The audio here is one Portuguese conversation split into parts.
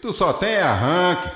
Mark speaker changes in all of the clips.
Speaker 1: Tu só tem arranque.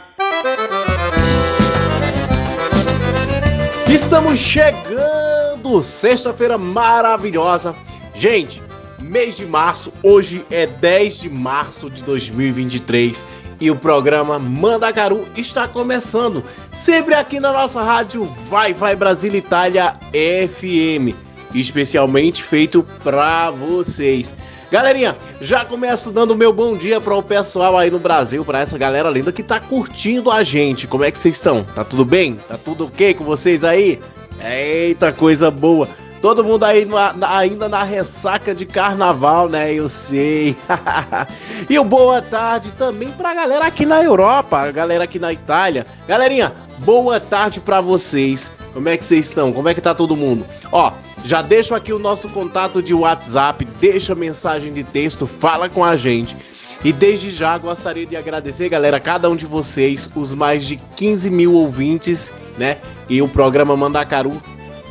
Speaker 2: Estamos chegando! Sexta-feira maravilhosa. Gente, mês de março, hoje é 10 de março de 2023 e o programa Mandacaru está começando. Sempre aqui na nossa rádio Vai Vai Brasil Itália FM, especialmente feito pra vocês. Galerinha, já começo dando meu bom dia para o pessoal aí no Brasil, para essa galera linda que tá curtindo a gente. Como é que vocês estão? Tá tudo bem? Tá tudo ok com vocês aí? Eita, coisa boa. Todo mundo aí na- ainda na ressaca de carnaval, né? Eu sei. e boa tarde também pra galera aqui na Europa, a galera aqui na Itália. Galerinha, boa tarde pra vocês. Como é que vocês estão? Como é que tá todo mundo? Ó, já deixo aqui o nosso contato de WhatsApp, deixa mensagem de texto, fala com a gente. E desde já gostaria de agradecer, galera, cada um de vocês, os mais de 15 mil ouvintes, né? E o programa Mandacaru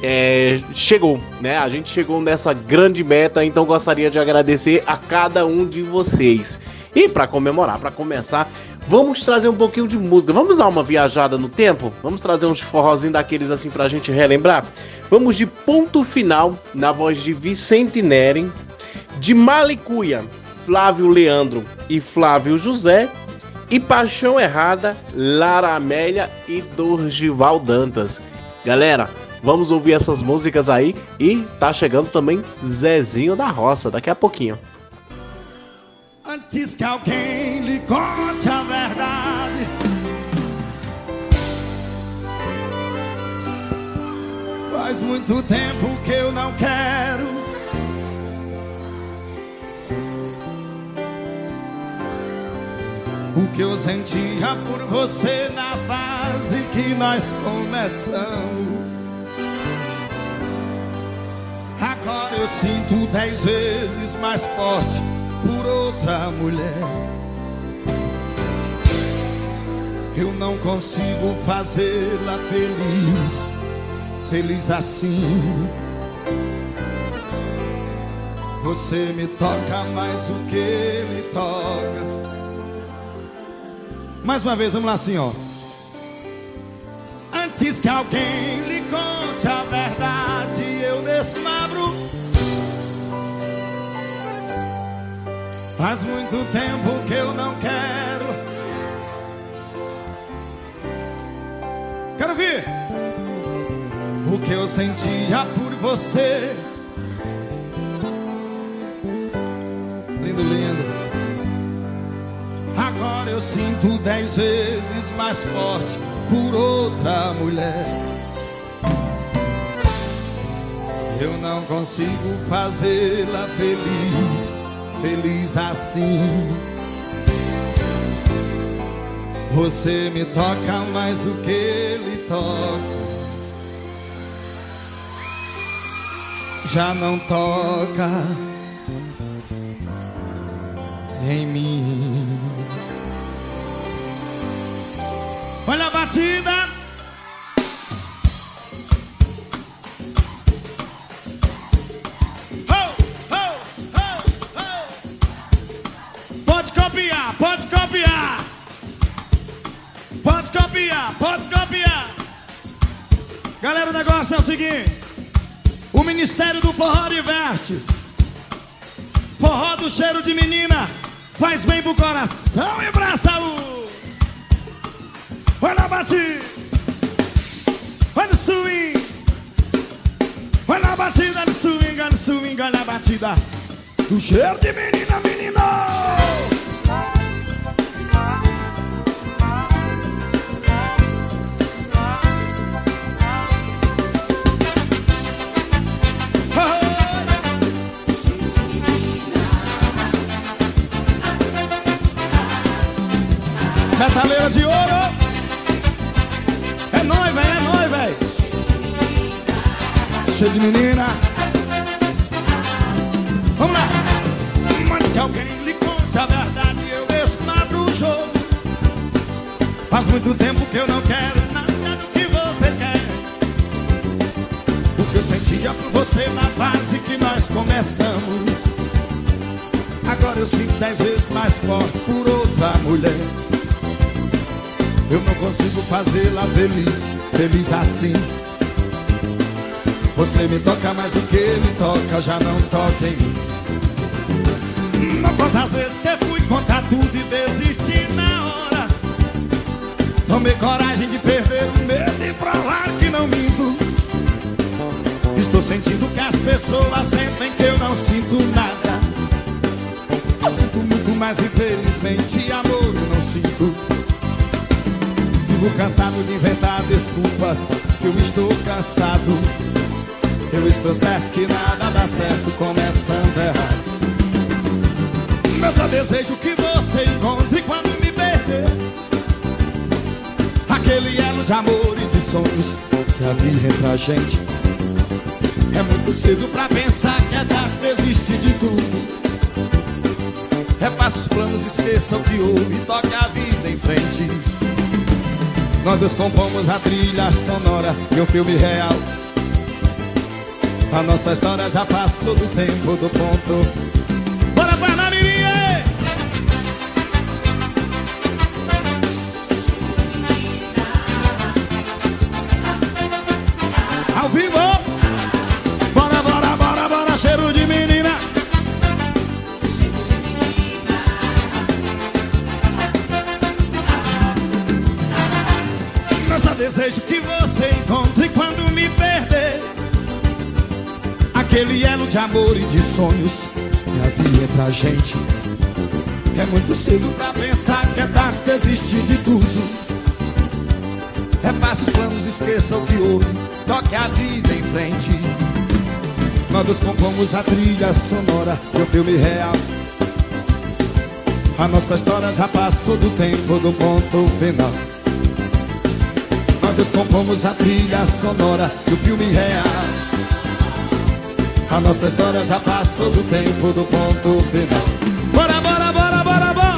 Speaker 2: é, chegou, né? A gente chegou nessa grande meta, então gostaria de agradecer a cada um de vocês. E para comemorar, para começar, vamos trazer um pouquinho de música. Vamos dar uma viajada no tempo? Vamos trazer uns forrozinhos daqueles assim pra gente relembrar? Vamos de ponto final na voz de Vicente Neren, de Malicuia, Flávio Leandro e Flávio José, e Paixão Errada, Lara Amélia e Dorgival Dantas. Galera, vamos ouvir essas músicas aí e tá chegando também Zezinho da Roça daqui a pouquinho.
Speaker 3: Antes que alguém lhe conte a Faz muito tempo que eu não quero. O que eu sentia por você na fase que nós começamos. Agora eu sinto dez vezes mais forte por outra mulher. Eu não consigo fazê-la feliz, feliz assim. Você me toca mais o que ele toca. Mais uma vez, vamos lá assim, ó. Antes que alguém lhe conte a verdade, eu mesmo abro Faz muito tempo que eu não quero. Quero ver o que eu sentia por você. Lindo, lindo. Agora eu sinto dez vezes mais forte por outra mulher. Eu não consigo fazê-la feliz feliz assim. Você me toca mais o que ele toca. Já não toca em mim. Olha a batida. Pode copiar, pode copiar. Pode copiar, pode copiar. Galera, o negócio é o seguinte: Ministério do Forró diverte. Forró do cheiro de menina faz bem pro coração e pra saúde. Vai na batida, vai no swing, vai na batida no swing, no swing, na batida do cheiro de menina, menina. Metaleira de ouro. É velho, é velho. Cheio de menina. Vamos lá. Antes que alguém lhe conte a verdade, eu abro o jogo. Faz muito tempo que eu não quero nada do que você quer. O que eu sentia por você na fase que nós começamos. Agora eu sinto dez vezes mais forte por outra mulher. Eu não consigo fazê-la feliz, feliz assim. Você me toca, mas o que ele toca já não toca em mim. Não quantas vezes que fui contar tudo e desisti na hora. Tomei coragem de perder o medo e provar que não minto. Estou sentindo que as pessoas sentem que eu não sinto nada. Eu sinto muito, mas infelizmente amor eu não sinto. Vivo cansado de inventar desculpas que eu estou cansado. Eu estou certo que nada dá certo começando errado. Mas só desejo que você encontre quando me perder Aquele elo de amor e de sonhos que havia entre a gente É muito cedo pra pensar que é dar desistir de tudo Refaça os planos, esqueça o que houve e toque a vida em frente Nós dois compomos a trilha sonora de um filme real a nossa história já passou do tempo do ponto. Amor e de sonhos. Que havia entre a gente. É muito cedo pra pensar que é tarde desistir de tudo. Repasse os planos, esqueça o que houve. Toque a vida em frente. Nós compomos a trilha sonora de um filme real. A nossa história já passou do tempo do ponto final. Nós descompomos a trilha sonora do filme real a nossa história já passou do tempo do ponto final. Bora, bora, bora, bora, bora!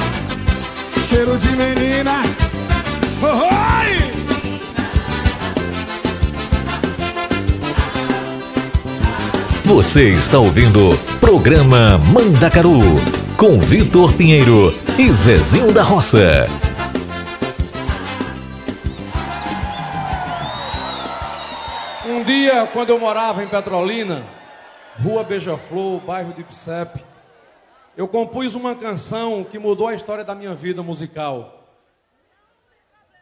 Speaker 3: Cheiro de menina. Oi!
Speaker 4: Você está ouvindo Programa Mandacaru com Vitor Pinheiro e Zezinho da Roça.
Speaker 5: Um dia, quando eu morava em Petrolina, Rua Beija-Flor, bairro de Ipsep, eu compus uma canção que mudou a história da minha vida musical.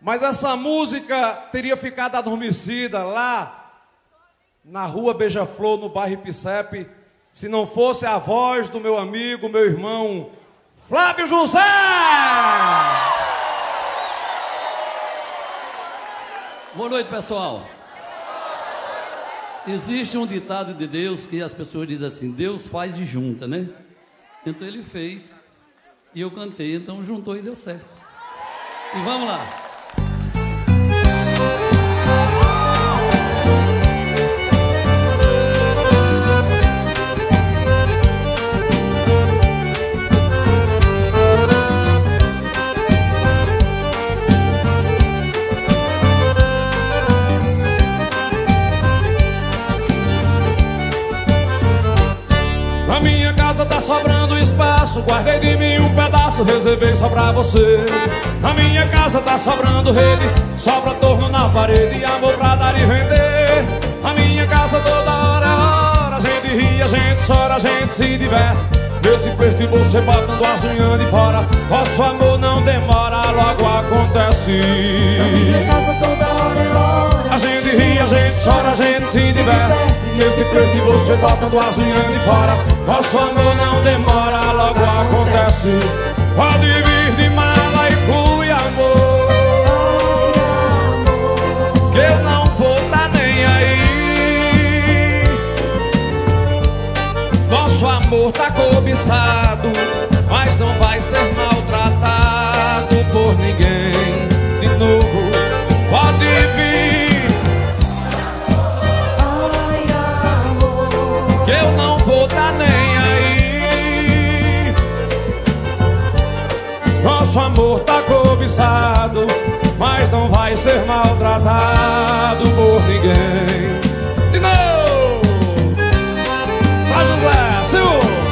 Speaker 5: Mas essa música teria ficado adormecida lá na Rua Beija-Flor, no bairro Ipsep, se não fosse a voz do meu amigo, meu irmão Flávio José!
Speaker 6: Boa noite, pessoal. Existe um ditado de Deus que as pessoas dizem assim: Deus faz e junta, né? Então ele fez e eu cantei, então juntou e deu certo. E vamos lá.
Speaker 5: Casa tá sobrando espaço, guardei de mim um pedaço, reservei só pra você. Na minha casa tá sobrando rede, sobra torno na parede e amor pra dar e vender. Na minha casa toda hora é hora, a gente ri, a gente chora, a gente se diverte. Nesse de você botando as unhas de fora, nosso amor não demora, logo acontece.
Speaker 7: Na minha casa toda hora é hora.
Speaker 5: A gente ri, a gente chora, a gente se diverte Nesse preto você botando as unhas de fora. Nosso amor não demora, logo acontece. Pode vir de mala e flui amor. Que eu não vou tá nem aí. Nosso amor tá cobiçado Mas não vai ser maltratado por ninguém Nosso amor tá cobiçado Mas não vai ser maltratado por ninguém E não! Vai, José,
Speaker 6: senhor!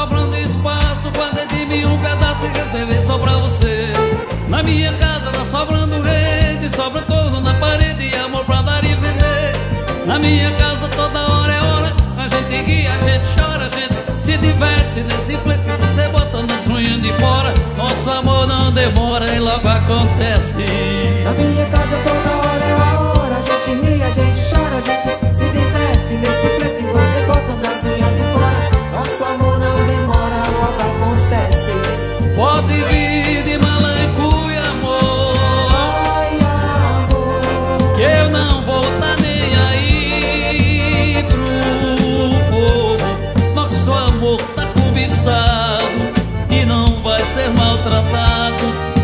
Speaker 6: Sobrando espaço Guardei de mim um pedaço e reservei só pra você. Na minha casa tá sobrando rede Sobra torno na parede e amor pra dar e vender. Na minha casa toda hora é hora A gente ri, a gente chora, a gente se diverte Nesse flete você botando as unhas de fora. Nosso amor não demora e logo acontece.
Speaker 7: Na minha casa toda hora é hora A gente ri, a gente chora, a gente se diverte Nesse flip você bota nas unhas de fora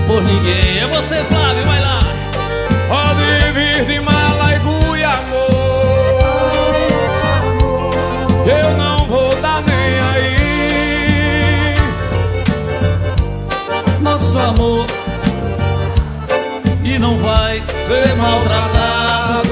Speaker 6: por ninguém. É você, Flávio, vai lá.
Speaker 5: Pode vir de mala e cuia, amor. Eu não vou dar nem aí.
Speaker 6: Nosso amor E não vai ser maltratado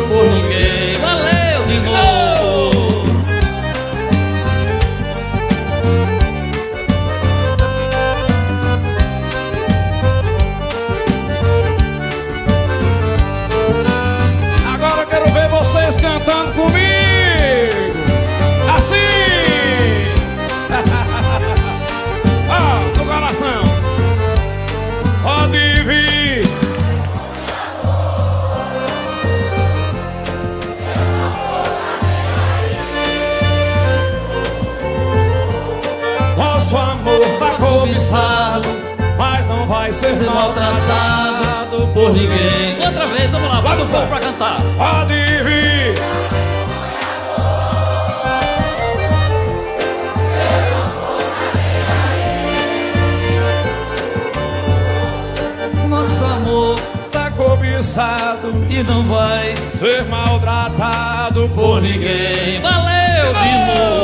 Speaker 5: vai ser
Speaker 6: Ser maltratado por ninguém. Outra vez, vamos lá, o povo pra cantar.
Speaker 5: Pode vir
Speaker 6: Nosso amor
Speaker 5: tá cobiçado.
Speaker 6: e não vai
Speaker 5: Ser maltratado por
Speaker 6: ninguém. Valeu de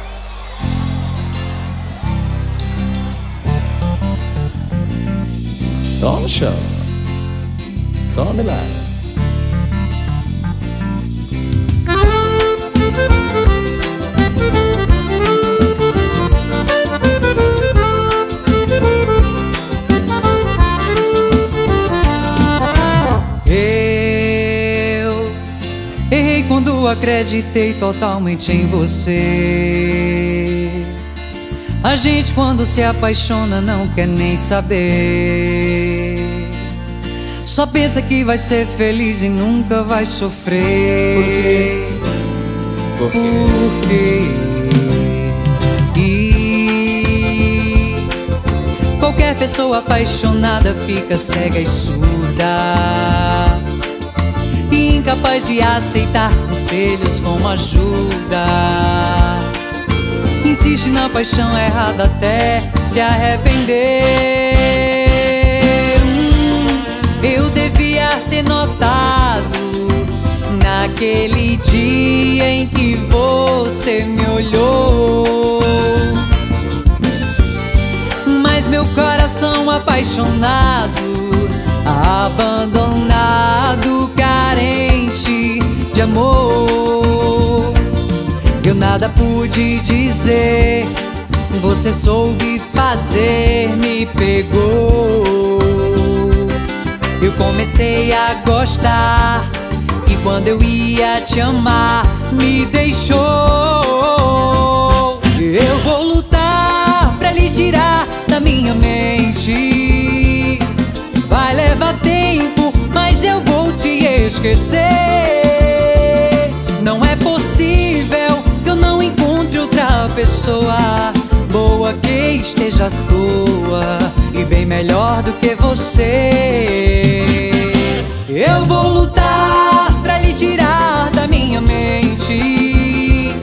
Speaker 8: Acreditei totalmente em você. A gente, quando se apaixona, não quer nem saber. Só pensa que vai ser feliz e nunca vai sofrer.
Speaker 9: Por quê?
Speaker 8: Por quê? E qualquer pessoa apaixonada fica cega e surda. Incapaz de aceitar conselhos como ajuda. Insiste na paixão errada até se arrepender. Hum, eu devia ter notado naquele dia em que você me olhou. Mas meu coração apaixonado, abandonado, amor. Eu nada pude dizer, você soube fazer, me pegou. Eu comecei a gostar e quando eu ia te amar, me deixou. Eu vou lutar minha mente. Vai levar tempo, mas eu vou te esquecer. Não é possível que eu não encontre outra pessoa boa que esteja à toa e bem melhor do que você. Eu vou lutar pra lhe tirar da minha mente.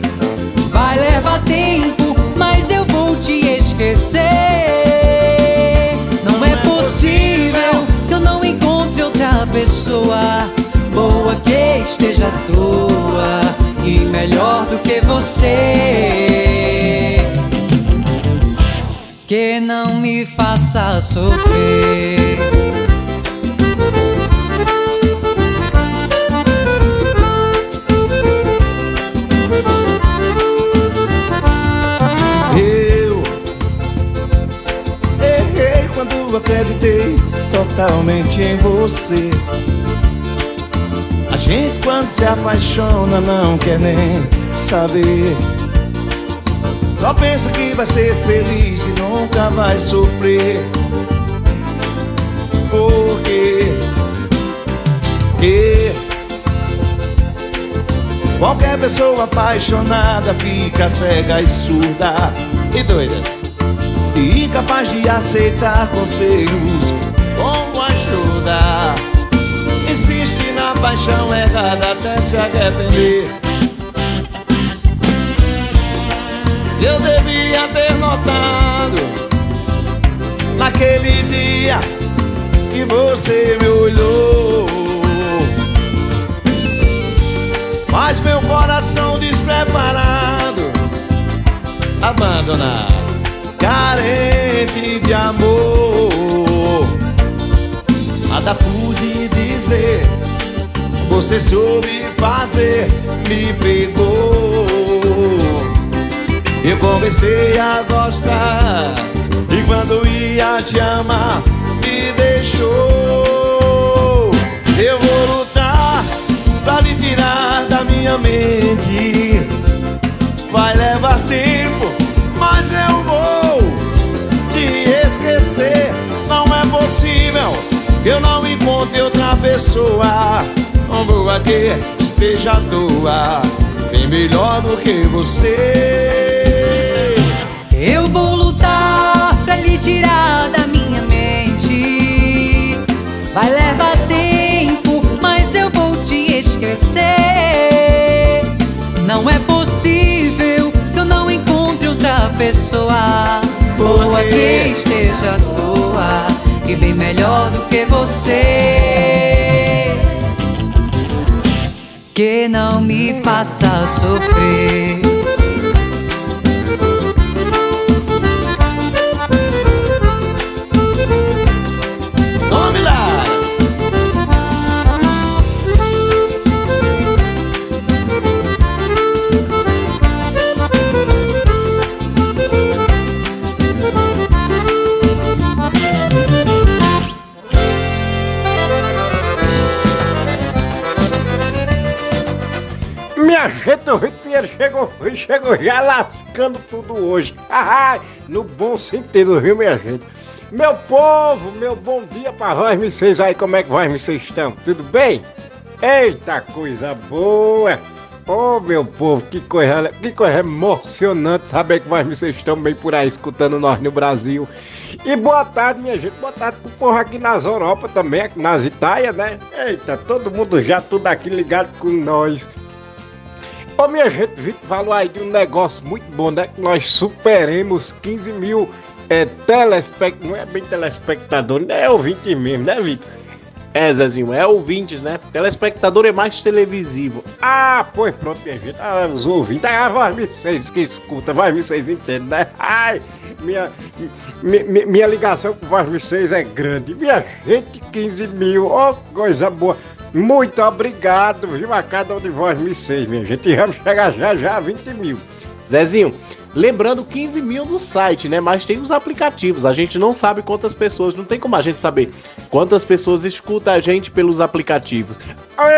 Speaker 8: Vai levar tempo, mas eu vou te esquecer. Não é possível que eu não encontre outra pessoa boa que esteja à toa melhor do que você. Que não me faça sofrer.
Speaker 9: Eu errei quando acreditei totalmente em você. Gente quando se apaixona não quer nem saber. Só pensa que vai ser feliz e nunca vai sofrer. Porque que qualquer pessoa apaixonada fica cega e surda e doida e incapaz de aceitar conselhos como ajuda. Insiste paixão errada até se arrepender. Eu devia ter notado naquele dia que você me olhou. Mas meu coração despreparado, abandonado, carente de amor. Nada pude dizer, você soube fazer, me pegou. Eu comecei a gostar E quando ia te amar Me deixou. Eu vou lutar Pra lhe tirar da minha mente. Vai levar tempo Mas eu vou Te esquecer. Não é possível eu não encontre outra pessoa Como que esteja à toa Bem melhor do que você
Speaker 8: Eu vou lutar pra lhe tirar da minha mente. Vai levar tempo, mas eu vou te esquecer. Não é possível que eu não encontre outra pessoa boa que esteja à toa e bem melhor do que você. Que não me faça sofrer.
Speaker 10: Gente, o Pinheiro chegou, chegou já lascando tudo hoje. Ah, no bom sentido, viu, minha gente? Meu povo, meu bom dia pra vós, vocês aí, como é que vós, vocês estão? Tudo bem? Eita, coisa boa! Ô, meu povo, que coisa, que coisa emocionante saber que vocês estão bem por aí escutando nós no Brasil. E boa tarde, minha gente, boa tarde pro povo aqui nas Europa também, nas Itália, né? Eita, todo mundo já tudo aqui ligado com nós. Ô minha gente, Vitor falou aí de um negócio muito bom, né? Que nós superemos 15 mil é, telespectadores, não é bem telespectador, né? É ouvinte mesmo, né, Vitor? É, Zezinho, é ouvintes, né? Telespectador é mais televisivo. Ah, pois pronto, minha gente. Ah, os ouvintes, ah, vai vocês que escutam, vai vocês entendem, né? Ai, minha, mi- mi- minha ligação com vós vocês é grande. Minha gente, 15 mil, ó, coisa boa. Muito obrigado, viu, a cada um de vós vocês, minha gente. E vamos chegar já já a 20 mil. Zezinho, lembrando 15 mil no site, né? Mas tem os aplicativos. A gente não sabe quantas pessoas, não tem como a gente saber quantas pessoas escutam a gente pelos aplicativos.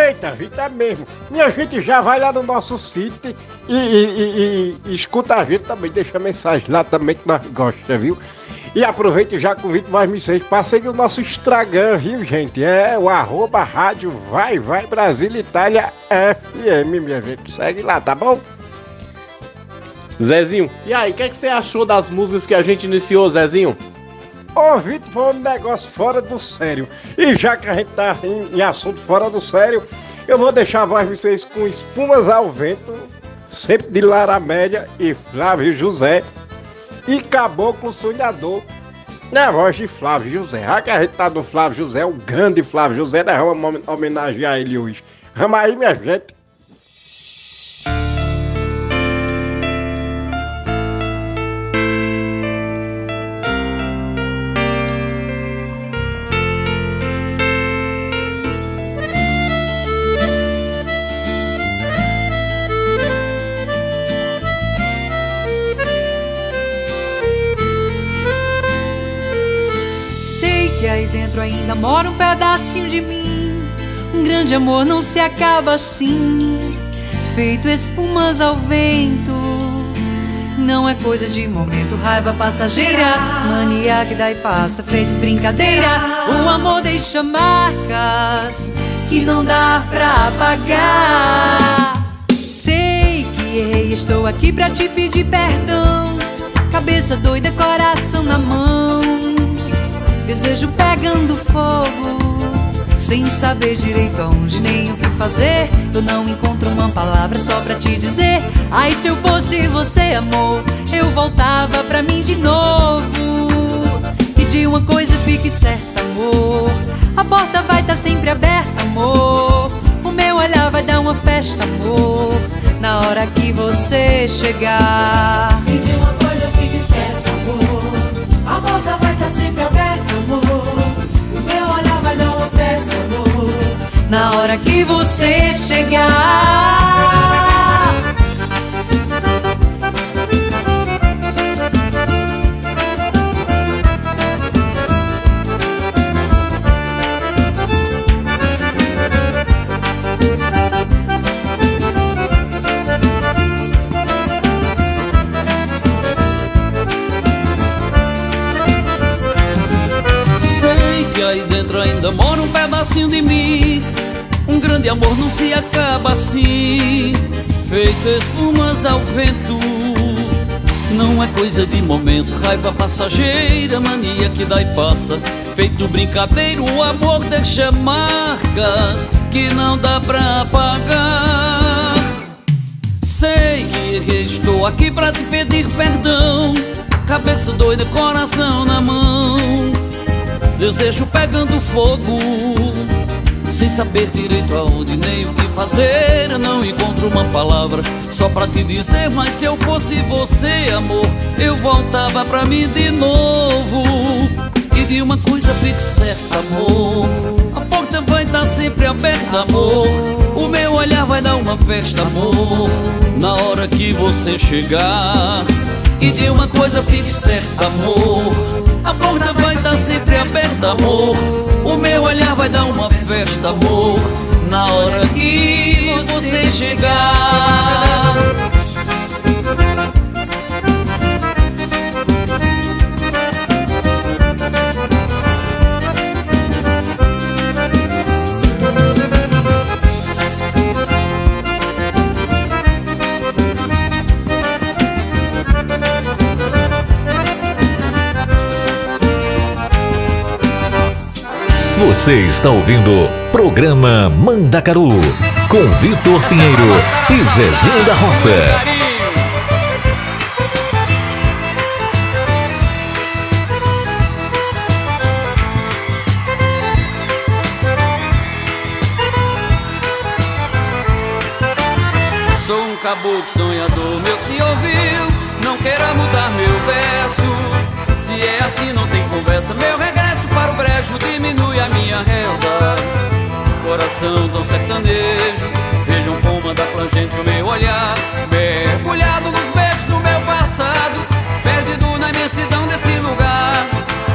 Speaker 10: Eita, Vita mesmo. Minha gente já vai lá no nosso site e, e- e- e- e escuta a gente também, deixa mensagem lá também que nós gostamos, viu? E aproveite já convido mais vocês para seguir o nosso Instagram, viu, gente? É o arroba rádio Vai Vai Brasil Itália FM, minha gente. Segue lá, tá bom?
Speaker 2: Zezinho, e aí, o que, é que você achou das músicas que a gente iniciou, Zezinho?
Speaker 10: Ô, Vitor, foi um negócio fora do sério. E já que a gente tá em, em assunto fora do sério, eu vou deixar mais vocês com Espumas ao Vento, sempre de Lara Média e Flávio José, e Caboclo Sonhador, na voz de Flávio José. Já que a gente tá do Flávio José, o grande Flávio José, nós vamos homenagear ele hoje. Vamos aí, minha gente.
Speaker 8: Ainda mora um pedacinho de mim. Um grande amor não se acaba assim, feito espumas ao vento. Não é coisa de momento, raiva passageira, mania que dá e passa, feito brincadeira. O amor deixa marcas que não dá pra apagar. Sei que errei, estou aqui pra te pedir perdão. Cabeça doida, coração na mão. Desejo pegando fogo, sem saber direito aonde nem o que fazer. Eu não encontro uma palavra só pra te dizer. Ai, se eu fosse você, amor, eu voltava pra mim de novo. E de uma coisa fique certa, amor. A porta vai estar sempre aberta, amor. O meu olhar vai dar uma festa, amor. Na hora que você chegar.
Speaker 7: E de uma
Speaker 8: hora que você chegar.
Speaker 6: Assim, feito espumas ao vento. Não é coisa de momento, raiva passageira, mania que dá e passa. Feito brincadeiro, o amor deixa marcas que não dá pra apagar. Sei que estou aqui pra te pedir perdão. Cabeça doida, coração na mão. Desejo pegando fogo, sem saber direito aonde nem o que fazer. Eu não encontro uma palavra só pra te dizer. Mas se eu fosse você, amor, eu voltava pra mim de novo. E de uma coisa fique certa, amor. A porta vai estar sempre aberta, amor. O meu olhar vai dar uma festa, amor. Na hora que você chegar. E de uma coisa fique certa, amor. A porta vai estar sempre aberta, amor. O meu olhar vai dar uma festa, amor. Na hora que você chegar.
Speaker 4: Você está ouvindo programa Mandacaru com Vitor Pinheiro e Zezinho da Roça.
Speaker 6: Sou um caboclo sonhador, meu se ouviu Não queira mudar meu verso. Se é assim não tem conversa Meu regresso minha reza. Coração tão sertanejo Vejam como anda plangente o meu olhar. Mergulhado nos beijos do meu passado Perdido na imensidão desse lugar.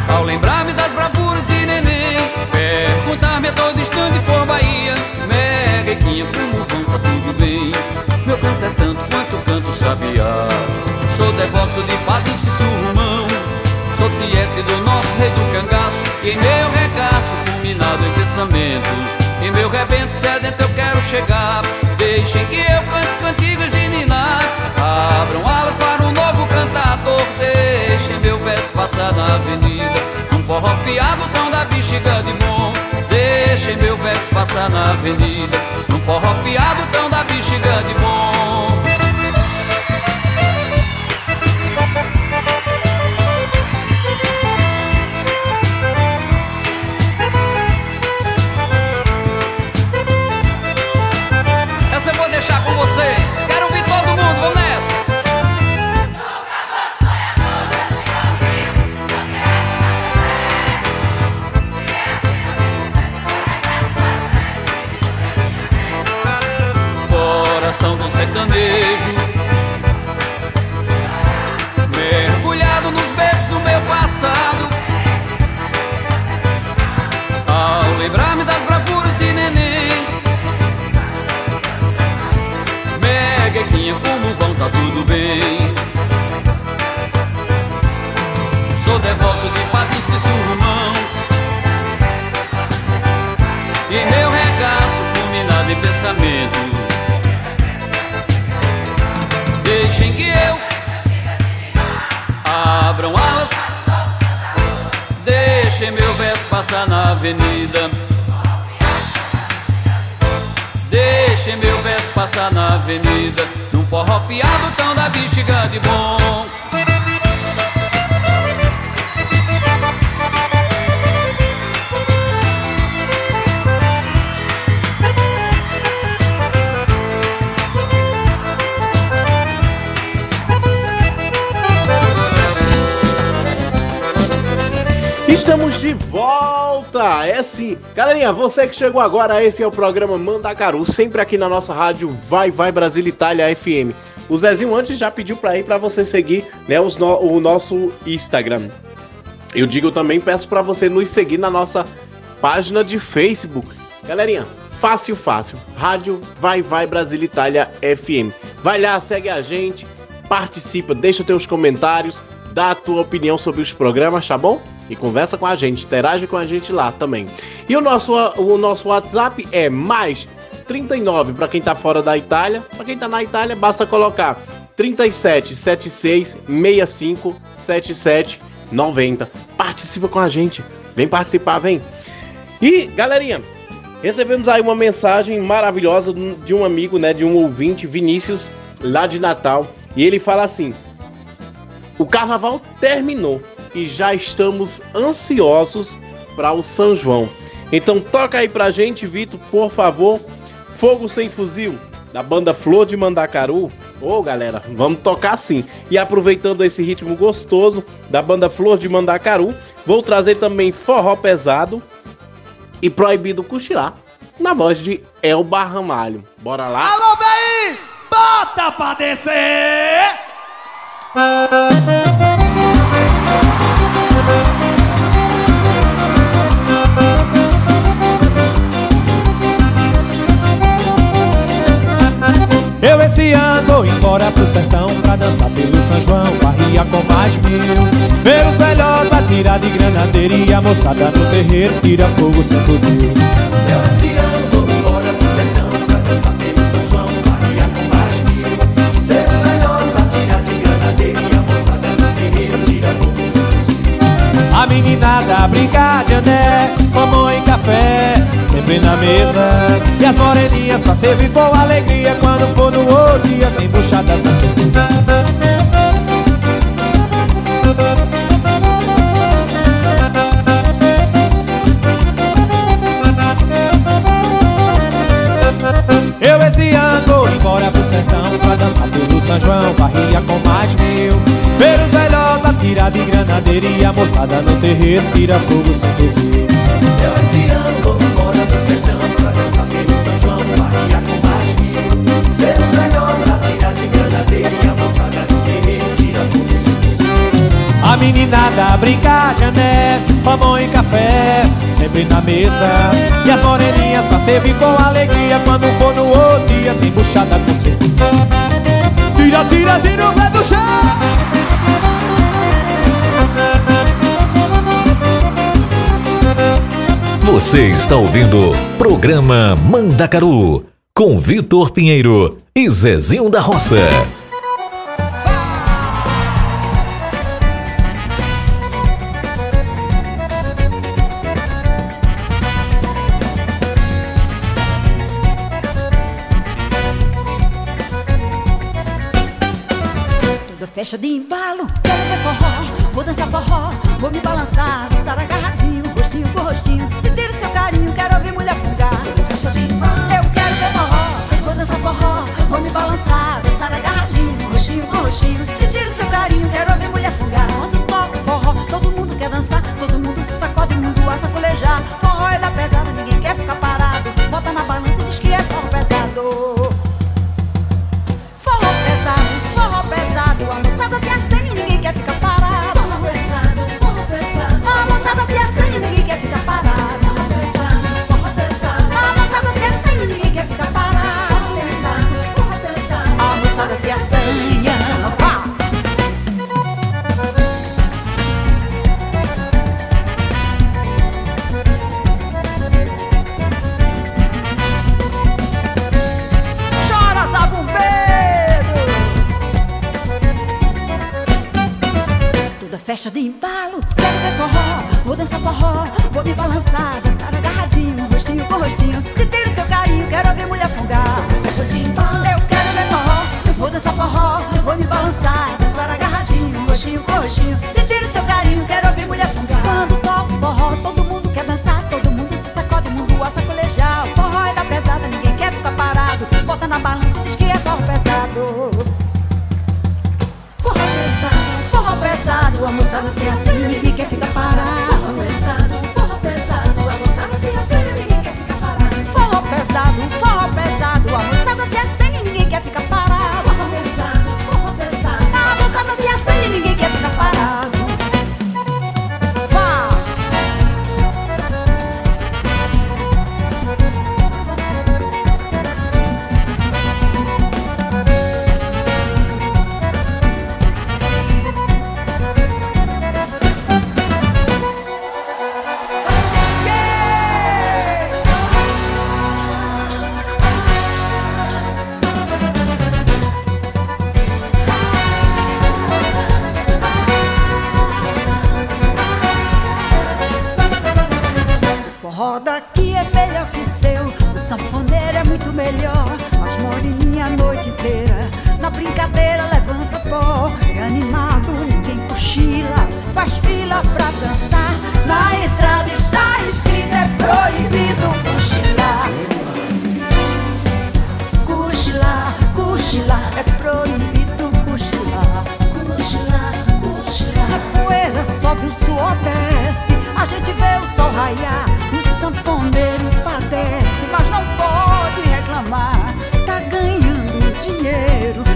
Speaker 6: Ao lembrar-me das bravuras de neném Perguntar-me a todo instante por Bahia. Merrequinha, como vão, tá tudo bem. Meu canto é tanto quanto canto sabiá. Sou devoto de padre e surmão Sou tieto pensamento. Em meu rebento sedento eu quero chegar. Deixem que eu cante cantigas de ninar. Abram alas para um novo cantador. Deixem meu verso passar na avenida. Um forró piado tão da bexiga de bom. Deixem meu verso passar na avenida. Um forró piado tão da bexiga de bom. Que
Speaker 2: chegou agora, esse é o programa Mandacaru, sempre aqui na nossa rádio Vai Vai Brasil Itália FM. O Zezinho antes já pediu para ir para você seguir né, no- o nosso Instagram. Eu digo também, peço para você nos seguir na nossa página de Facebook. Galerinha, fácil, fácil. Rádio Vai Vai Brasil Itália FM. Vai lá, segue a gente, participa, deixa teus comentários, dá a tua opinião sobre os programas, tá bom? E conversa com a gente, interage com a gente lá também. E o nosso, o nosso WhatsApp é mais 39 para quem tá fora da Itália. Para quem tá na Itália, basta colocar 37 76 65 77 90. Participa com a gente. Vem participar, vem. E, galerinha, recebemos aí uma mensagem maravilhosa de um amigo, né, de um ouvinte, Vinícius, lá de Natal, e ele fala assim: "O carnaval terminou e já estamos ansiosos para o São João. Então toca aí pra gente, Vitor, por favor. Fogo sem fuzil da banda Flor de Mandacaru. Ô, galera, vamos tocar sim. E aproveitando esse ritmo gostoso da banda Flor de Mandacaru, vou trazer também forró pesado e proibido cochilar na voz de Elba Ramalho. Bora lá?
Speaker 11: Alô, véi! Bota pra descer! Eu esse ano vou embora pro sertão Pra dançar pelo São João Barria com mais mil. Ver os velhotes atirar de granadeira E a moçada no terreiro tira fogo sem fuzil Eu esse ano fuzil A meninada brinca de ané Mamão e café Sempre na mesa. E as moreninhas pra servir com alegria Quando for no outro dia Tem buchada com certeza Eu esse ano vou embora pro sertão Pra dançar pelo São João Barria com mais mil Ver os velhotes atirar de granadeira E a moçada no terreiro tira fogo sem fuzil Eu esse ano vou embora pro sertão Pra dançar pelo São João Barria com mais mil Ver os velhotes atirar de granadeira E a moçada no terreiro tira fogo sem fuzil A meninada brinca de ané Mamão e café Sempre na mesa. E as moreninhas pra servir com alegria Quando for no outro dia Tem buchada com certeza. Tira, tira, tira o pé do chão
Speaker 4: Você está ouvindo programa Mandacaru com Vitor Pinheiro e Zezinho da Roça.
Speaker 12: Toda fecha de embalo, quero ver forró, vou dançar forró, vou me balançar, vou estar she Deixa de embalo, quero ver forró Vou dançar forró, vou me balançar Dançar agarradinho, rostinho com rostinho. Se tem o seu carinho, quero ver mulher folgar Deixa de embalo, eu quero ver forró Eu vou dançar forró, eu vou me balançar Dançar agarradinho, rostinho com rostinho.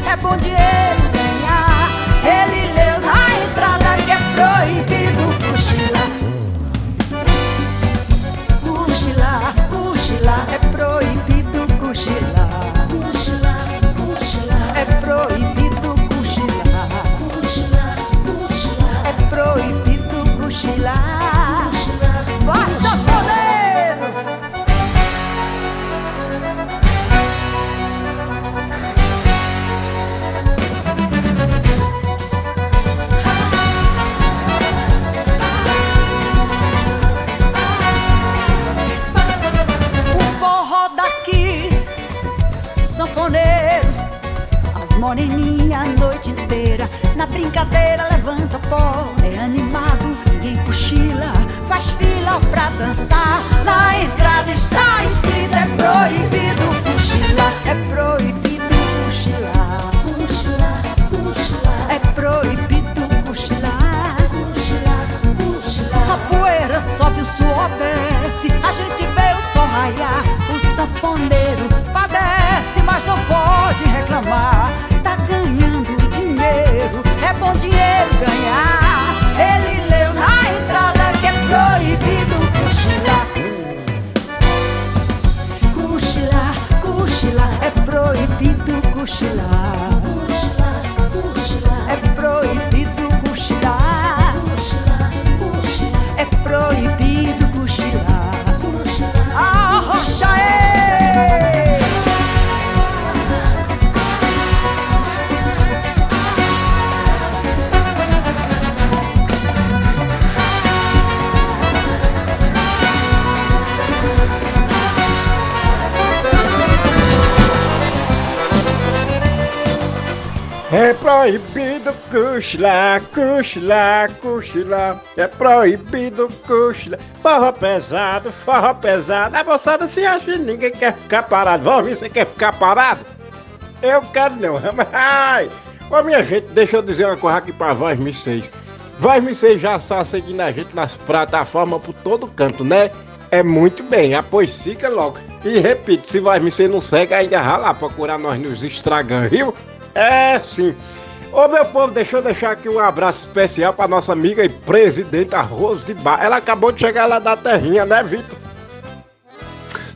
Speaker 12: É bom dinheiro. Cochilar, cochilar, cochilar. É proibido cochilar. Forró
Speaker 10: pesado, forró pesado. A moçada se acha ninguém quer ficar parado. Vamos ver, você quer ficar parado? Eu quero não. Ai. Ô minha gente, deixa eu dizer uma coisa aqui pra voz me seis. Voz me seis já está seguindo a gente nas plataformas por todo canto, né? É muito bem, após siga logo. E repito, se vai me ser não segue, ainda lá procurar nós nos Instagram, viu? É sim. Ô meu povo, deixa eu deixar aqui um abraço especial pra nossa amiga e presidenta Bar. Ela acabou de chegar lá da terrinha, né, Vitor?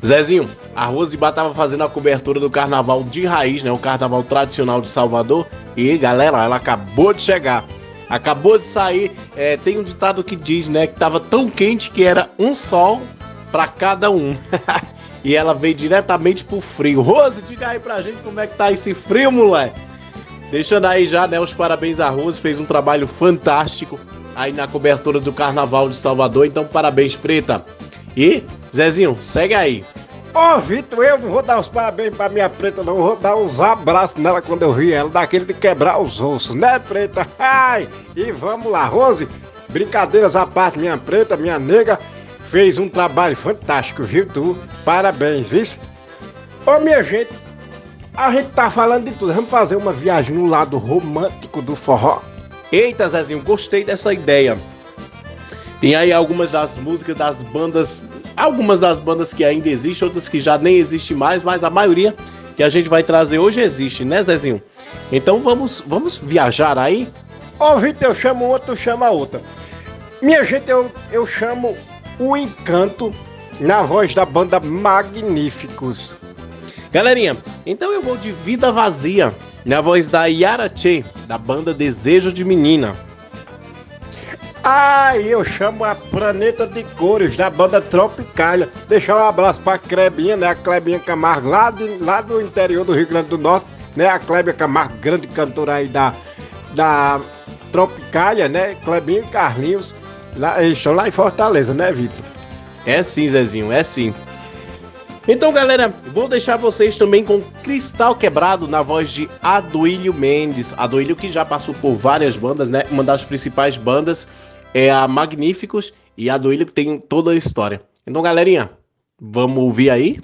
Speaker 2: Zezinho, a Bar tava fazendo a cobertura do carnaval de raiz, né? O carnaval tradicional de Salvador. E galera, ela acabou de chegar. Acabou de sair. É, tem um ditado que diz, né? Que tava tão quente que era um sol para cada um. e ela veio diretamente pro frio. Rose, diga aí pra gente como é que tá esse frio, moleque. Deixando aí já, né, os parabéns a Rose, fez um trabalho fantástico aí na cobertura do Carnaval de Salvador, então parabéns, Preta. E, Zezinho, segue aí.
Speaker 10: Ô, Vitor, eu não vou dar os parabéns pra minha preta, não. Vou dar uns abraços nela quando eu vi ela, daquele de quebrar os ossos, né, preta? Ai! E vamos lá, Rose. Brincadeiras à parte, minha preta, minha nega, fez um trabalho fantástico, viu, tu? Parabéns, viu? Ô, minha gente, a gente tá falando de tudo. Vamos fazer uma viagem no lado romântico do forró.
Speaker 2: Eita, Zezinho, gostei dessa ideia. Tem aí algumas das músicas das bandas, algumas das bandas que ainda existem, outras que já nem existem mais, mas a maioria que a gente vai trazer hoje existe, né, Zezinho? Então vamos, vamos viajar aí?
Speaker 10: Ó, Vitor, eu chamo tu chama outra. Minha gente, eu, eu chamo o Encanto na voz da banda Magníficos.
Speaker 2: Galerinha, então eu vou de Vida Vazia, na voz da Yara Che, da banda Desejo de Menina.
Speaker 10: Ai, eu chamo a Planeta de Cores, da banda Tropicália. Deixar um abraço pra Clebinha, né? A Clebinha Camargo, lá, de, lá do interior do Rio Grande do Norte, né? A Clebinha Camargo, grande cantora aí da, da Tropicália, né? Clebinha e Carlinhos, lá, eles estão lá em Fortaleza, né, Vitor?
Speaker 2: É sim, Zezinho, é sim. Então, galera, vou deixar vocês também com Cristal Quebrado na voz de Aduílio Mendes. Aduílio que já passou por várias bandas, né? Uma das principais bandas é a Magníficos e Aduílio que tem toda a história. Então, galerinha, vamos ouvir aí?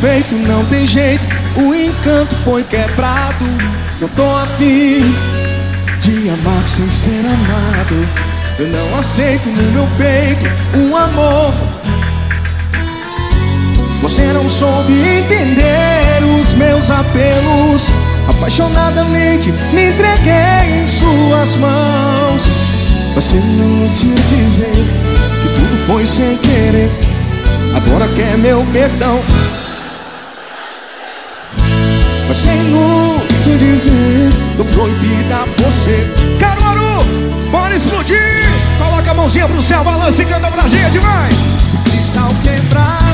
Speaker 3: Feito não tem jeito, o encanto foi quebrado. Não tô afim de amar sem ser amado. Eu não aceito no meu peito um amor. Você não soube entender os meus apelos.
Speaker 13: Apaixonadamente me entreguei em suas mãos. Você não te dizer que tudo foi sem querer. Agora quer é meu perdão tenho te dizer Tô proibida você. Caruaru, bora explodir. Coloca a mãozinha pro céu, balança e canta pra gente, vai. Cristal quebrado.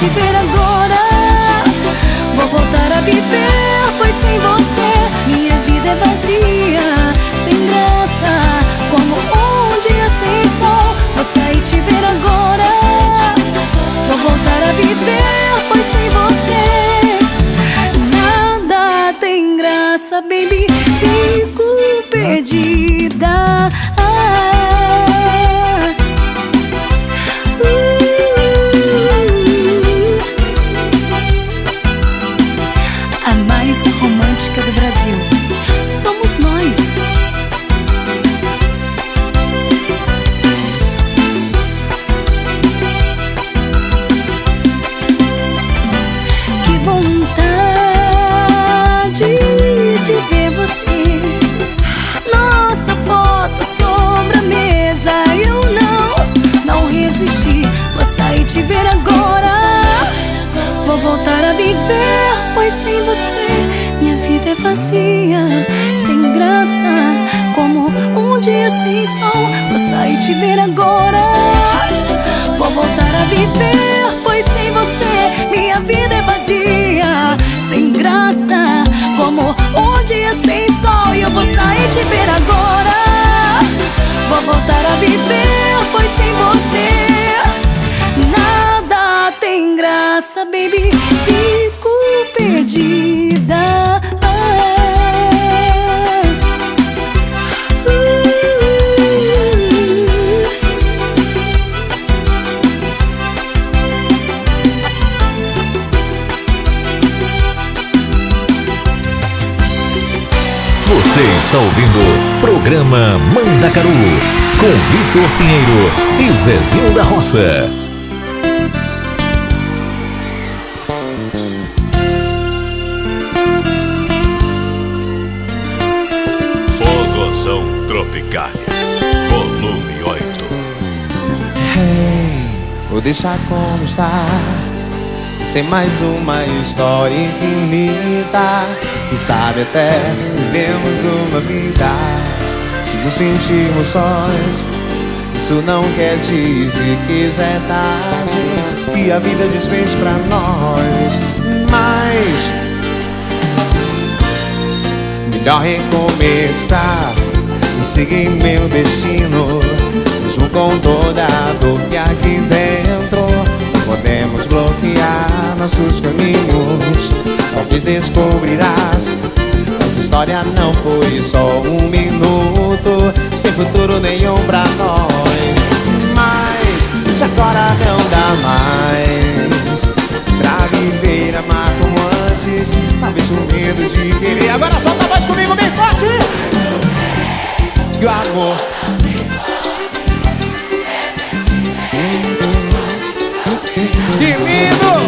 Speaker 14: te ver agora. Vou voltar a viver, pois sem você Minha vida é vazia, sem graça Como um dia sem sol Vou sair te ver agora. Vou voltar a viver, pois sem você Nada tem graça, baby. Fico perdida. Vazia, sem graça. Como um dia sem sol. Vou sair te ver agora. Vou voltar a viver, pois sem você minha vida é vazia, sem graça. Como um dia sem sol. E eu vou sair te ver agora. Vou voltar a viver,
Speaker 4: está ouvindo o programa Mandacaru com Vitor Pinheiro e Zezinho da Roça.
Speaker 15: Fogozão Tropicália, volume 8.
Speaker 16: Hey, vou deixar como está. Sem mais uma história infinita. E sabe até vivemos uma vida. Se nos sentimos sós, isso não quer dizer que já é tarde. Que a vida desfez pra nós. Mas melhor recomeçar e seguir meu destino. Mesmo com toda a dor que aqui dentro podemos bloquear nossos caminhos. Talvez descobrirás. Nossa história não foi só um minuto. Sem futuro nenhum pra nós. Mas se agora não dá mais. Pra viver, amar como antes. Talvez com medo de querer. Agora solta a voz comigo bem forte. E o amor Que lindo!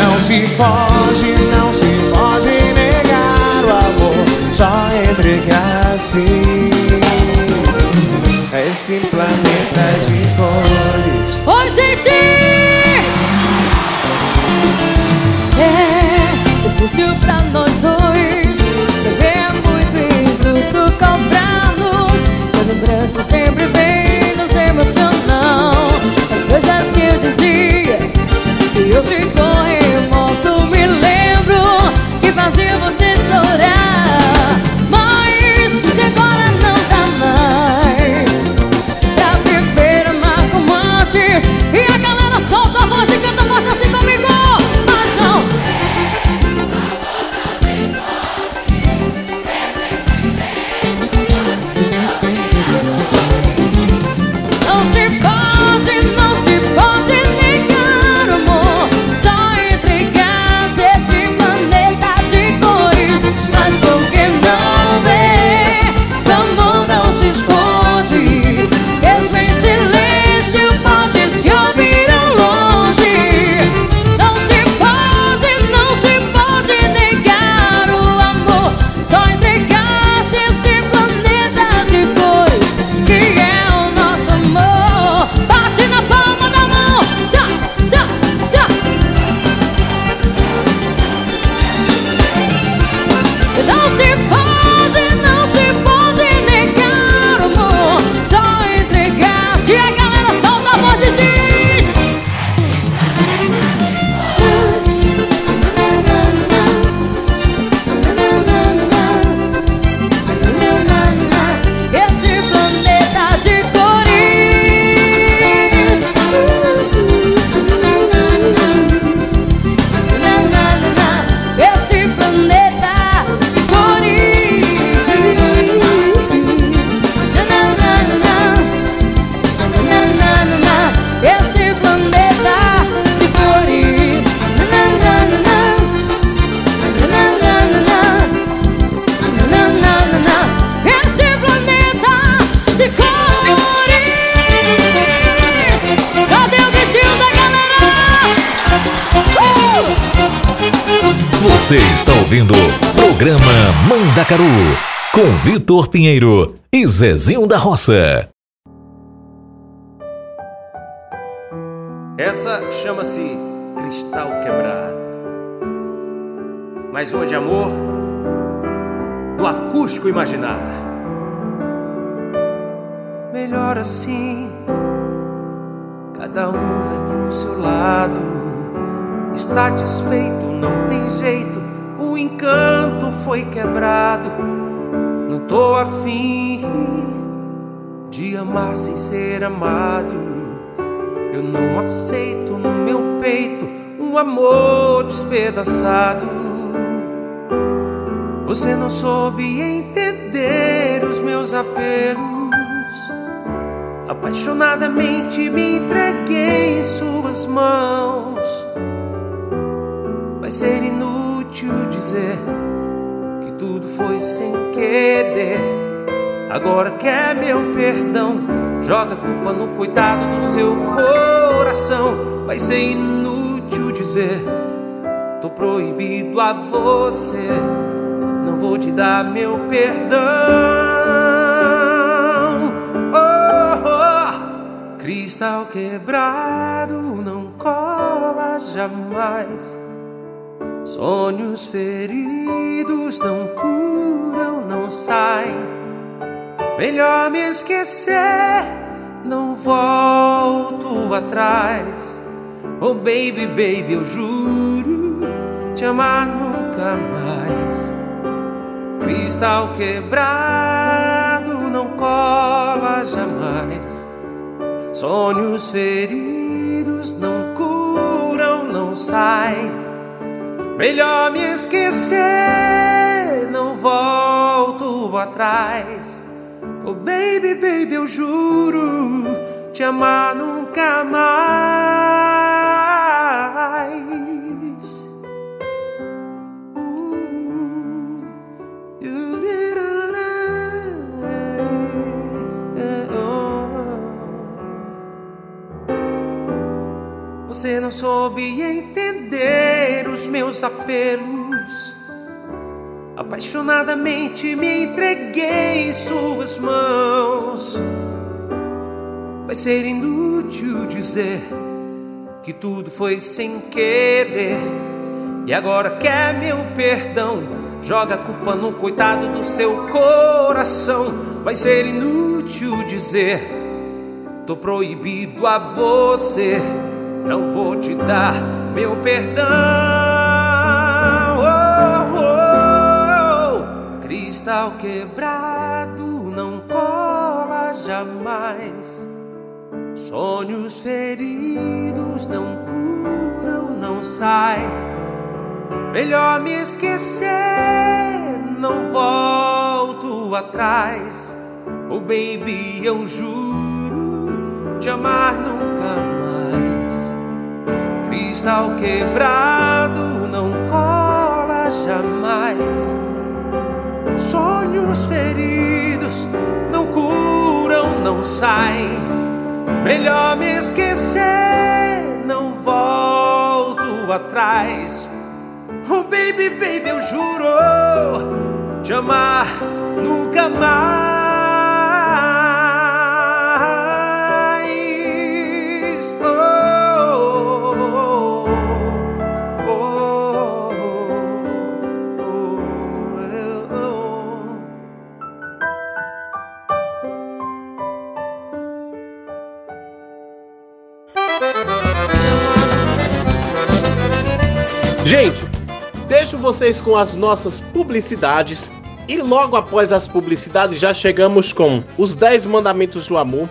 Speaker 16: Não se foge, não se pode negar o amor. Só entregar assim Esse planeta de cores.
Speaker 14: Oi, gente! É difícil pra nós dois Viver muito injusto cobrar-nos Essa lembrança sempre vem nos emocionando As coisas que eu dizia E hoje com
Speaker 4: Zezinho da Roça.
Speaker 17: Essa chama-se Cristal Quebrado. Uma de amor no acústico imaginar.
Speaker 18: Melhor assim, cada um vai pro seu lado. Está desfeito, não tem jeito, o encanto foi quebrado. Tô afim de amar sem ser amado. Eu não aceito no meu peito um amor despedaçado. Você não soube entender os meus apelos. Apaixonadamente me entreguei em suas mãos. Vai ser inútil dizer tudo foi sem querer. Agora quer meu perdão, joga a culpa no cuidado do seu coração. Vai ser inútil dizer, tô proibido a você. Não vou te dar meu perdão. Oh, oh. Cristal quebrado não cola jamais. Sonhos feridos não curam, não saem. Melhor me esquecer, não volto atrás. Oh baby, baby, eu juro te amar nunca mais. Cristal quebrado não cola jamais. Sonhos feridos não curam, não saem. Melhor me esquecer, não volto atrás. Oh baby, baby, eu juro te amar nunca mais. Você não soube entender os meus apelos. Apaixonadamente me entreguei em suas mãos. Vai ser inútil dizer que tudo foi sem querer. E agora quer meu perdão. Joga a culpa no coitado do seu coração. Vai ser inútil dizer: tô proibido a você. Não vou te dar meu perdão. Oh, oh, oh. Cristal quebrado não cola jamais. Sonhos feridos não curam, não saem. Melhor me esquecer, não volto atrás. Oh baby, eu juro te amar nunca mais. Cristal quebrado não cola jamais. Sonhos feridos não curam, não saem. Melhor me esquecer, não volto atrás. Oh baby, baby, eu juro te amar nunca mais.
Speaker 2: Gente, deixo vocês com as nossas publicidades. E logo após as publicidades, já chegamos com Os 10 Mandamentos do Amor,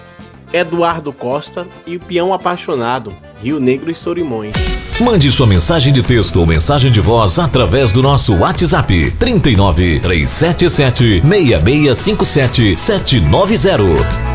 Speaker 2: Eduardo Costa e o Peão Apaixonado, Rio Negro e Sorimões.
Speaker 4: Mande sua mensagem de texto ou mensagem de voz através do nosso WhatsApp 39 377 6657 790.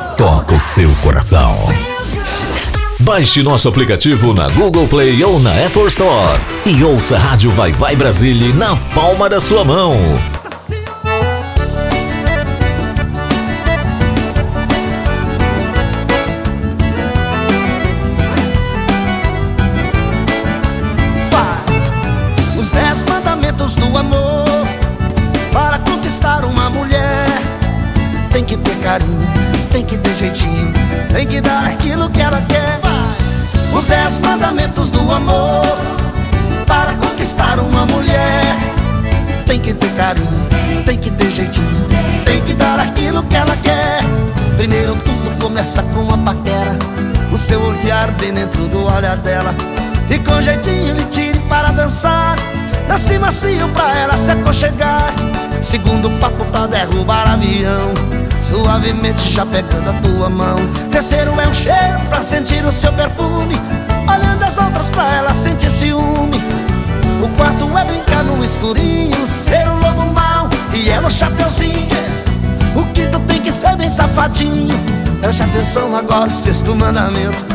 Speaker 4: toca o seu coração. Baixe nosso aplicativo na Google Play ou na Apple Store e ouça a Rádio Vai Vai Brasília na palma da sua mão.
Speaker 19: Os dez mandamentos do amor Para conquistar uma mulher Tem que ter carinho, tem que ter jeitinho. Tem que dar aquilo que ela quer. Os dez mandamentos do amor Para conquistar uma mulher. Tem que ter carinho, tem que ter jeitinho. Tem que dar aquilo que ela quer. Primeiro tudo começa com uma paquera. O seu olhar bem dentro do olhar dela. E com jeitinho lhe tire para dançar. Dance macio pra ela se aconchegar. Segundo papo pra derrubar avião Suavemente já pegando a tua mão. Terceiro é um cheiro pra sentir o seu perfume. Olhando as outras pra ela sentir ciúme. O quarto é brincar no escurinho Ser o lobo mau. E ela o chapeuzinho O quinto tem que ser bem safadinho. Preste atenção agora, sexto mandamento.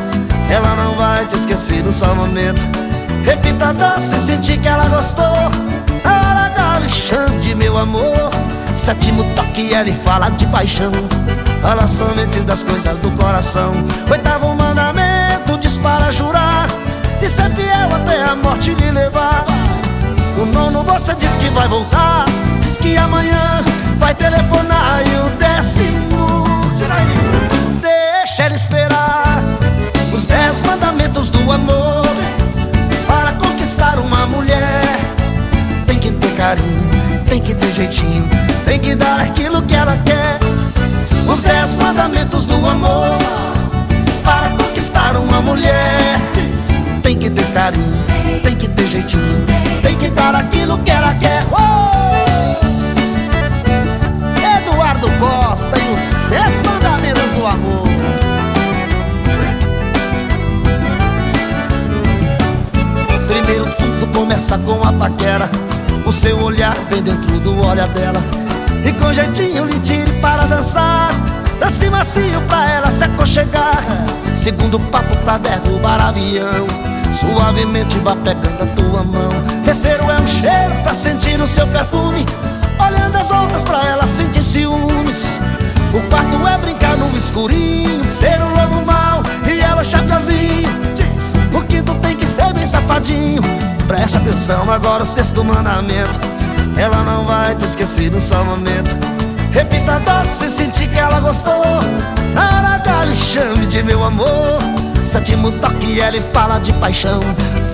Speaker 19: Ela não vai te esquecer no só momento. Repita doce, sentir que ela gostou. Na hora Alexandre, meu amor Sétimo toque, ele fala de paixão. Fala somente das coisas do coração. Oitavo mandamento, diz para jurar E ser fiel até a morte lhe levar. O nono você diz que vai voltar Diz que amanhã vai telefonar. E o décimo, Deixa ela esperar Os dez mandamentos do amor. Para conquistar uma mulher Tem que ter carinho, tem que ter jeitinho Tem que dar aquilo que ela quer. Os dez mandamentos do amor Para conquistar uma mulher. Tem que ter carinho, tem que ter jeitinho Tem que dar aquilo que ela quer. Oh! Eduardo Costa e os dez mandamentos do amor. Primeiro tudo começa com a paquera O seu olhar vem dentro do olhar dela. E com jeitinho lhe tire para dançar. Dance macio pra ela se aconchegar. Segundo papo pra derrubar avião. Suavemente vá pegando a tua mão. Terceiro é um cheiro pra sentir o seu perfume. Olhando as outras pra ela sentir ciúmes. O quarto é brincar no escurinho. Ser um lobo mau e ela chapeazinho O quinto tem safadinho. Preste atenção agora o sexto mandamento. Ela não vai te esquecer no só momento. Repita doce, sentir que ela gostou. Na hora chame de meu amor. Sétimo toque, ele fala de paixão.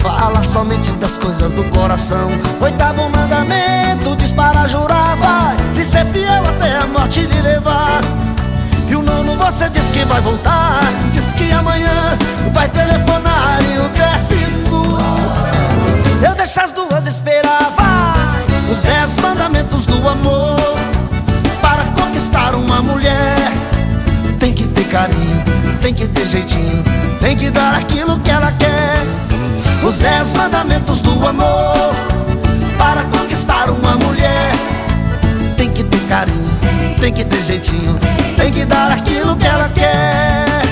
Speaker 19: Fala somente das coisas do coração. Oitavo mandamento, diz para jurar Vai. Lhe ser fiel até a morte lhe levar. E o nono você diz que vai voltar. Diz que amanhã vai telefonar E o décimo Eu deixo as duas esperar Vai, os dez mandamentos do amor. Para conquistar uma mulher Tem que ter carinho, tem que ter jeitinho Tem que dar aquilo que ela quer. Os dez mandamentos do amor. Para conquistar uma mulher Tem que ter carinho, tem que ter jeitinho Tem que dar aquilo que ela quer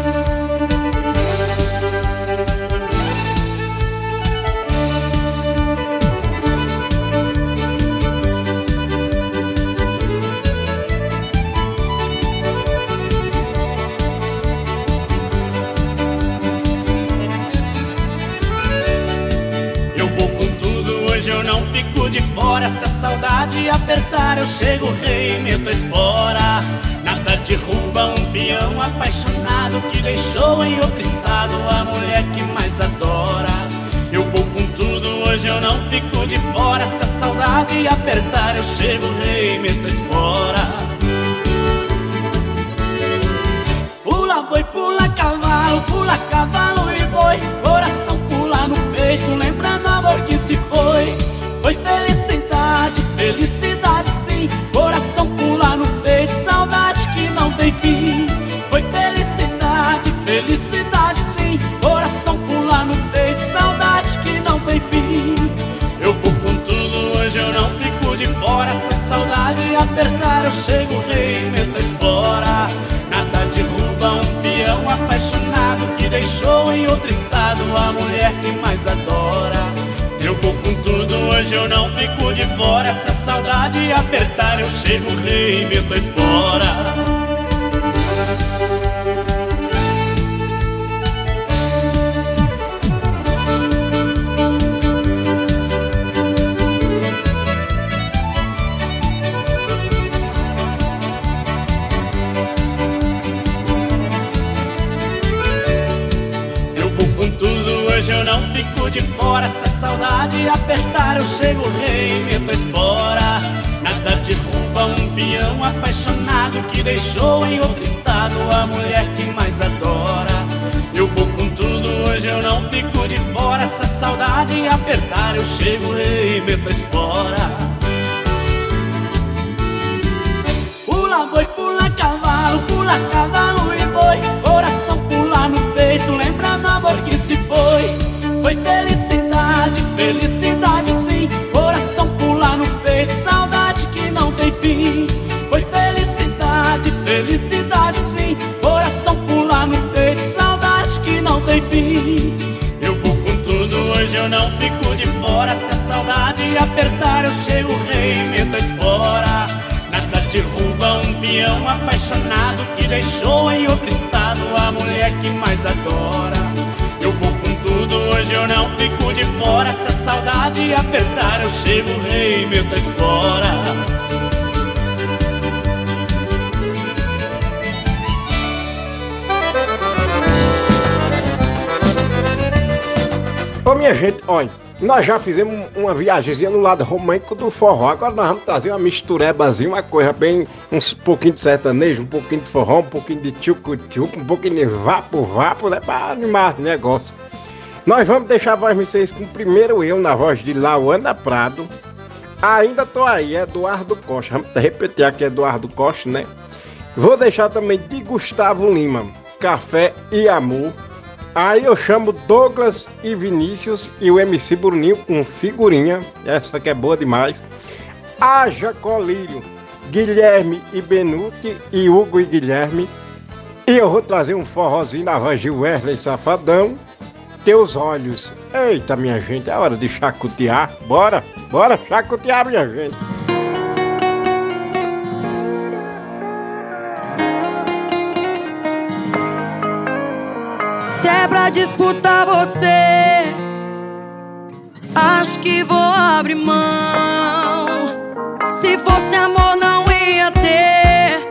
Speaker 20: Eu rei, meto espora. Nada derruba um peão apaixonado que deixou em outro estado a mulher que mais adora. hoje eu não fico de fora. Se a saudade apertar, eu chego, rei, meto a espora. Pula boi, pula cavalo, pula cavalo e boi. Coração pula no peito, lembrando amor que se foi. Foi felicidade, felicidade deixou em outro estado a mulher que mais adora. Eu vou com tudo, hoje eu não fico de fora. Se a saudade apertar, eu chego, rei, meto a espora. Saudade apertar, eu chego, rei, meto espora. Nada derruba um peão apaixonado que deixou em outro estado a mulher que mais adora. Eu vou com tudo, hoje eu não fico de fora. Se a saudade apertar, eu chego, rei, meto espora. Pula boi, pula cavalo, pula cavalo saudade apertar, eu chego, rei, meto a espora Nada derruba um peão apaixonado que deixou em outro estado a mulher que mais adora. Eu vou com tudo, hoje eu não fico de fora. Se a saudade apertar, eu chego, rei, meto a espora.
Speaker 10: Ô minha gente, olha, nós já fizemos uma viagemzinha no lado romântico do forró. Agora nós vamos trazer uma misturebazinha, uma coisa bem. um pouquinho de sertanejo, um pouquinho de forró, um pouquinho de tchucu-tchucu, um pouquinho de vapo-vapo, né? Pra animar o negócio. Nós vamos deixar vocês com primeiro eu na voz de Lauana Prado. Ainda tô aí, Eduardo Costa. Vamos repetir aqui, Eduardo Costa, né? Vou deixar também de Gustavo Lima, Café e Amor. Aí eu chamo Douglas e Vinícius e o MC Bruninho com figurinha. Essa que é boa demais. Haja Colírio, Guilherme e Benuti e Hugo e Guilherme. E eu vou trazer um forrozinho na voz de Wesley Safadão. Teus olhos. Eita, minha gente, é hora de chacotear. Bora, bora chacotear, minha gente.
Speaker 21: É pra disputar você, acho que vou abrir mão. Se fosse amor, não ia ter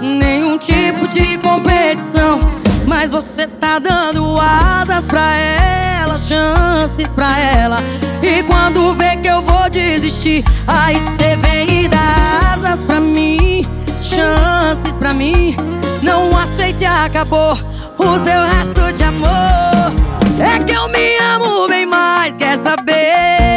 Speaker 21: nenhum tipo de competição. Mas você tá dando asas pra ela, chances pra ela. E quando vê que eu vou desistir, aí cê vem e dá asas pra mim, chances pra mim. Não aceite, acabou o seu resto de amor. É que eu me amo bem mais, quer saber?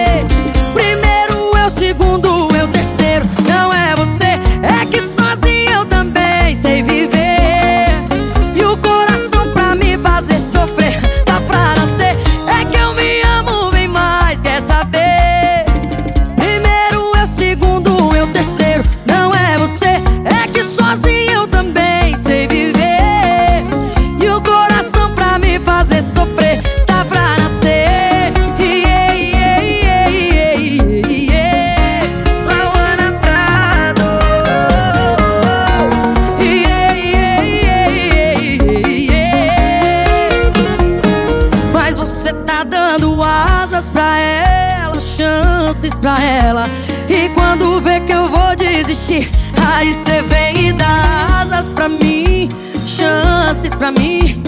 Speaker 21: Mim, chances pra mim.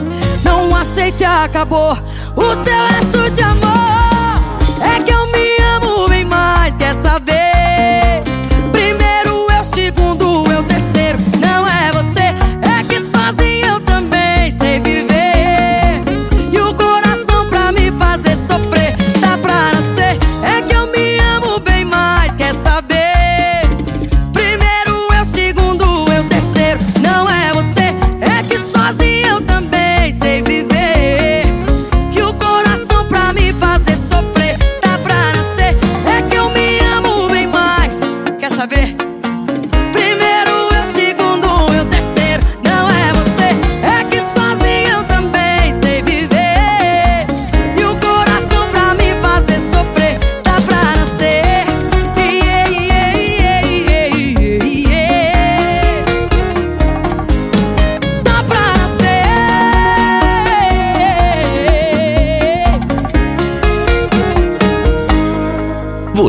Speaker 21: Não aceite, acabou o seu resto de amor.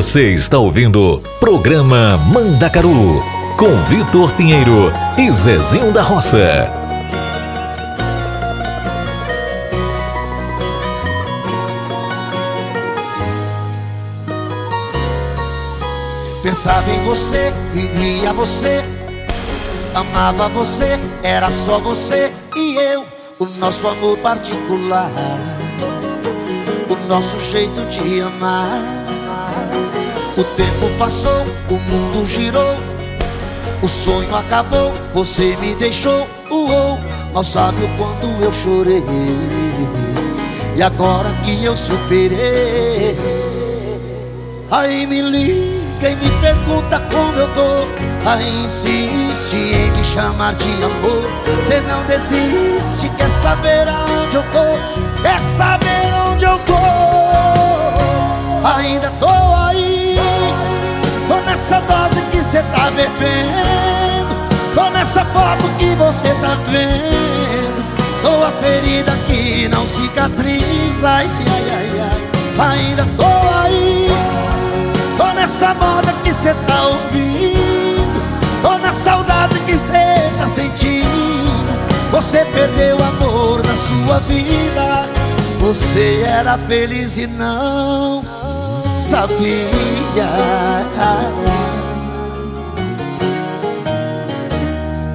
Speaker 4: Você está ouvindo Programa Mandacaru com Vitor Pinheiro e Zezinho da Roça.
Speaker 19: Pensava em você, vivia você, amava você, era só você e eu, o nosso amor particular, o nosso jeito de amar. O tempo passou, o mundo girou, o sonho acabou, você me deixou, uou, mal sabe o quanto eu chorei. E agora que eu superei, aí me liga quem me pergunta como eu tô. Aí insiste em me chamar de amor. Você não desiste, quer saber aonde eu tô? Quer saber bebendo. Tô nessa foto que você tá vendo. Sou a ferida que não cicatriza. Ai, ai, ai, ai. Ainda tô aí. Tô nessa moda que cê tá ouvindo. Tô na saudade que cê tá sentindo. Você perdeu o amor da sua vida. Você era feliz e não sabia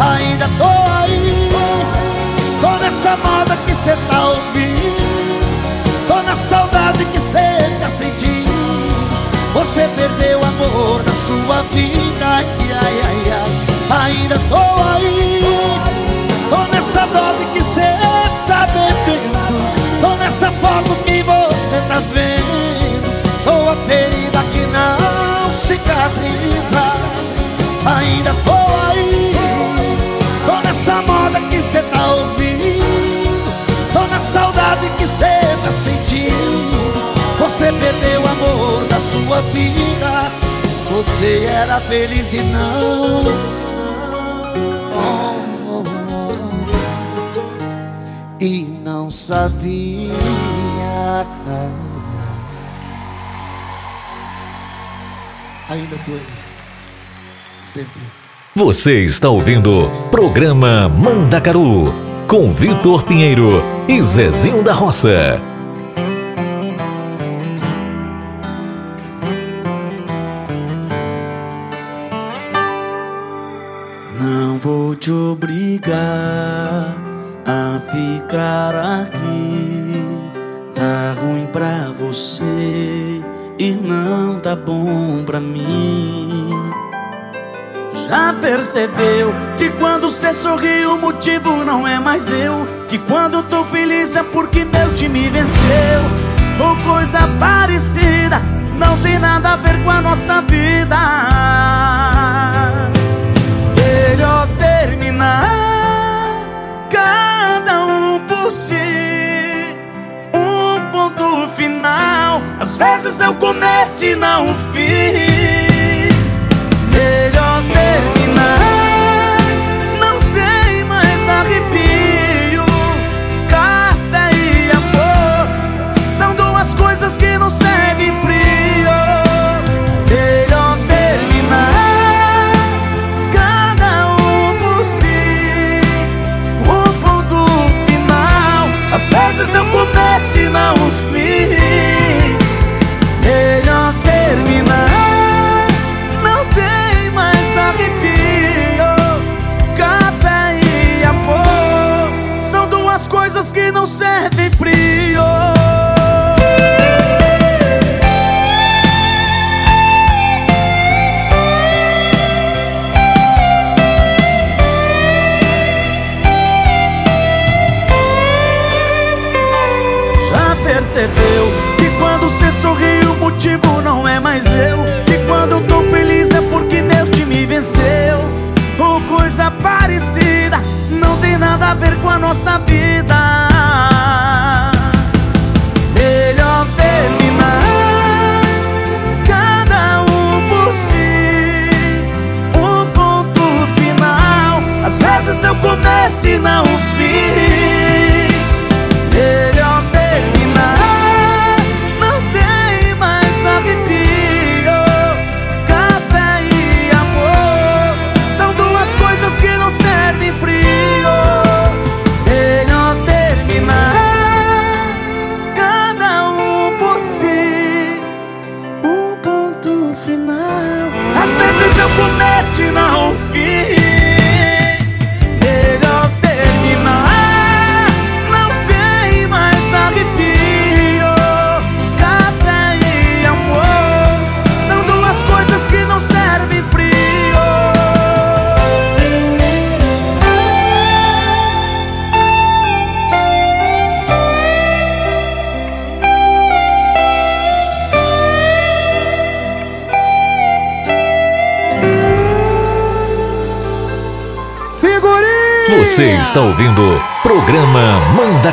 Speaker 19: Ainda tô aí. Tô nessa moda que cê tá ouvindo. Tô na saudade que cê tá sentindo. Você perdeu o amor da sua vida. Ai, ai, ai, ai. Ainda tô aí. Tô nessa dose que cê tá bebendo. Tô nessa foto que você tá vendo. Sou a ferida que não cicatriza. Ainda tô aí moda que cê tá ouvindo. Tô na saudade que cê tá sentindo. Você perdeu o amor da sua vida. Você era feliz e não. E não sabia Ainda tô aí. Sempre
Speaker 4: Você está ouvindo Programa Mandacaru com Vitor Pinheiro e Zezinho da Roça.
Speaker 20: Não vou te obrigar a ficar aqui. Tá ruim pra você e não tá bom pra mim. Já percebeu que quando cê sorri o motivo não é mais eu? Que quando tô feliz é porque meu time venceu? Ou coisa parecida, não tem nada a ver com a nossa vida. Melhor terminar, cada um por si. Um ponto final, às vezes é o começo e não o fim. Melhor terminar,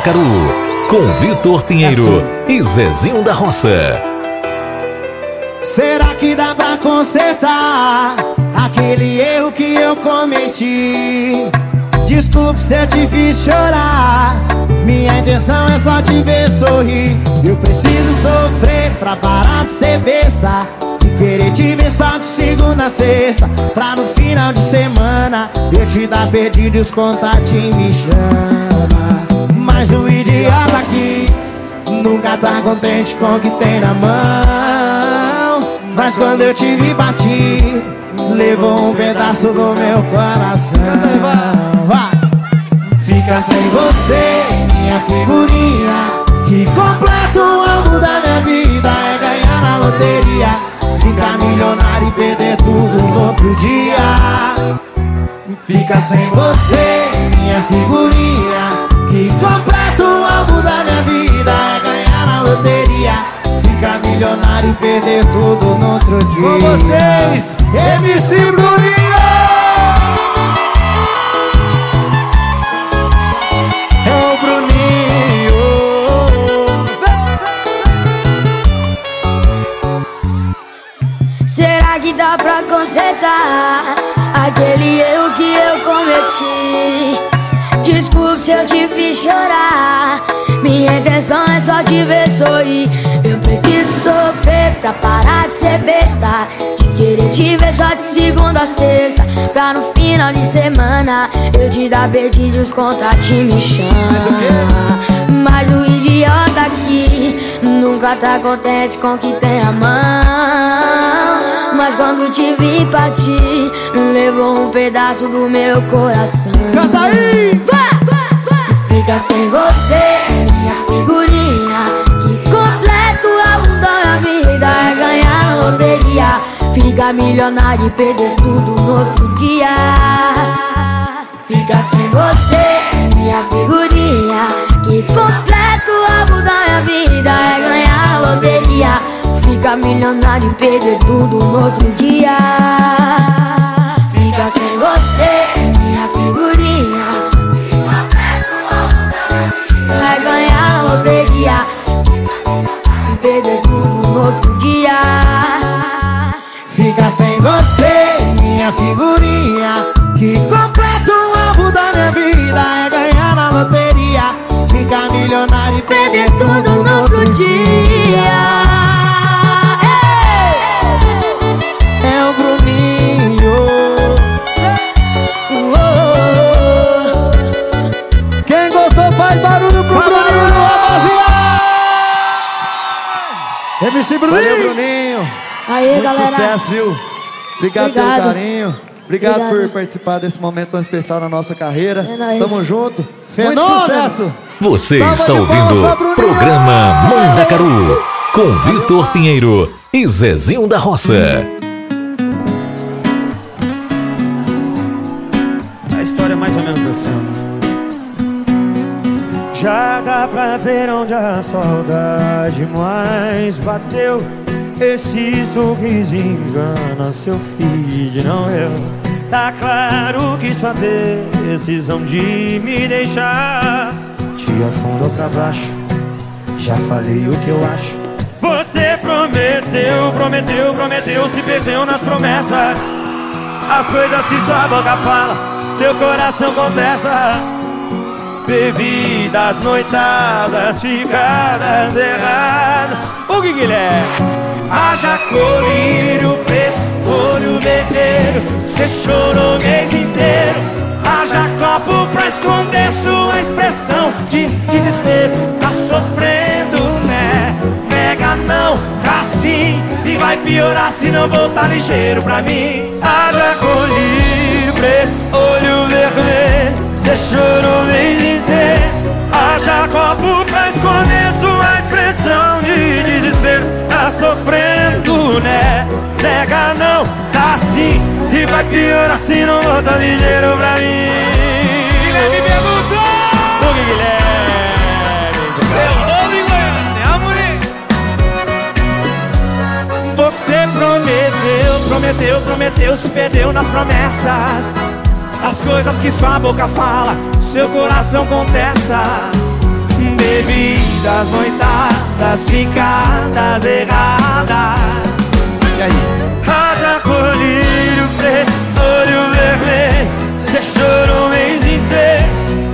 Speaker 4: Mandacaru com Vitor Pinheiro e Zezinho da Roça.
Speaker 3: Será que dá pra consertar aquele erro que eu cometi? Desculpe se eu te fiz chorar. Minha intenção é só te ver sorrir. Eu preciso sofrer pra parar de ser besta. De querer te ver só de segunda a sexta. Pra no final de semana eu te dar perdido e os contatinhos me chama. Mas o idiota aqui nunca tá contente com o que tem na mão. Mas quando eu te vi partir, levou um pedaço do meu coração. Vai! Fica sem você, minha figurinha. Que completa o alvo da minha vida é ganhar na loteria. Ficar milionário e perder tudo no outro dia. Fica sem você, minha figurinha. Que completa o alvo da minha vida é ganhar na loteria. Ficar milionário e perder tudo no outro dia. Com vocês, MC Bruninho!
Speaker 22: Chorar. Minha intenção é só te ver sorrir. Eu preciso sofrer pra parar de ser besta. De querer te ver só de segunda a sexta. Pra no final de semana eu te dar perdido os contatinhos me chama. Mas o idiota aqui nunca tá contente com o que tem na mão. Mas quando te vi partir, levou um pedaço do meu coração.
Speaker 3: Canta aí!
Speaker 22: Fica sem você, minha figurinha. Que completo algo da minha vida é ganhar loteria. Fica milionário e perder tudo no outro dia. Fica sem você, minha figurinha. Que completo algo da minha vida é ganhar loteria. Fica milionário e perder tudo no outro dia. Você, minha figurinha.
Speaker 3: Que completa o alvo da minha vida é ganhar na loteria. Ficar milionário e perder tudo no outro dia. É o Bruninho. Quem gostou faz barulho pro Bruninho, rapaziada! MC Bruninho! Valeu, Bruninho!
Speaker 22: Aí,
Speaker 3: Muito
Speaker 22: galera.
Speaker 3: sucesso, viu? Obrigado,
Speaker 22: Obrigado.
Speaker 3: pelo carinho. Obrigado,
Speaker 22: Obrigado.
Speaker 3: por participar desse momento tão especial na nossa carreira.
Speaker 22: É nóis.
Speaker 3: Tamo junto.
Speaker 23: Fenômeno.
Speaker 3: Muito sucesso!
Speaker 4: Você
Speaker 3: Salva
Speaker 4: está ouvindo
Speaker 3: Bruninho!
Speaker 4: Programa Mandacaru com Vitor Pinheiro e Zezinho da Roça.
Speaker 24: A história é mais ou menos assim. Já dá pra ver onde a saudade mais bateu. Esse sorriso engana seu feed, não eu.
Speaker 25: Tá claro que sua decisão de me deixar te afundou pra baixo. Já falei o que eu acho. Você prometeu, prometeu, prometeu, se perdeu nas promessas. As coisas que sua boca fala, seu coração contesta. Bebidas, noitadas, ficadas erradas. O que Guilherme? Haja colírio, preço, olho vermelho. Você chorou o mês inteiro. Haja copo pra esconder sua expressão de desespero. Tá sofrendo, né? Nega não, tá sim. E vai piorar se não voltar ligeiro pra mim. Haja colírio, preço, olho vermelho. Você chorou o mês inteiro. Haja copo pra esconder sua expressão de desespero. Tá sofrendo, né? Nega não, tá sim. E vai piorar se não voltar ligeiro pra mim. Guilherme perguntou! O Guilherme? Meu nome, Goiânia, Você prometeu, prometeu, prometeu, se perdeu nas promessas. As coisas que sua boca fala, seu coração contesta. Bebidas, noitadas, ficadas erradas. E aí? Haja colírio, preço, olho vermelho. Você chorou o mês inteiro.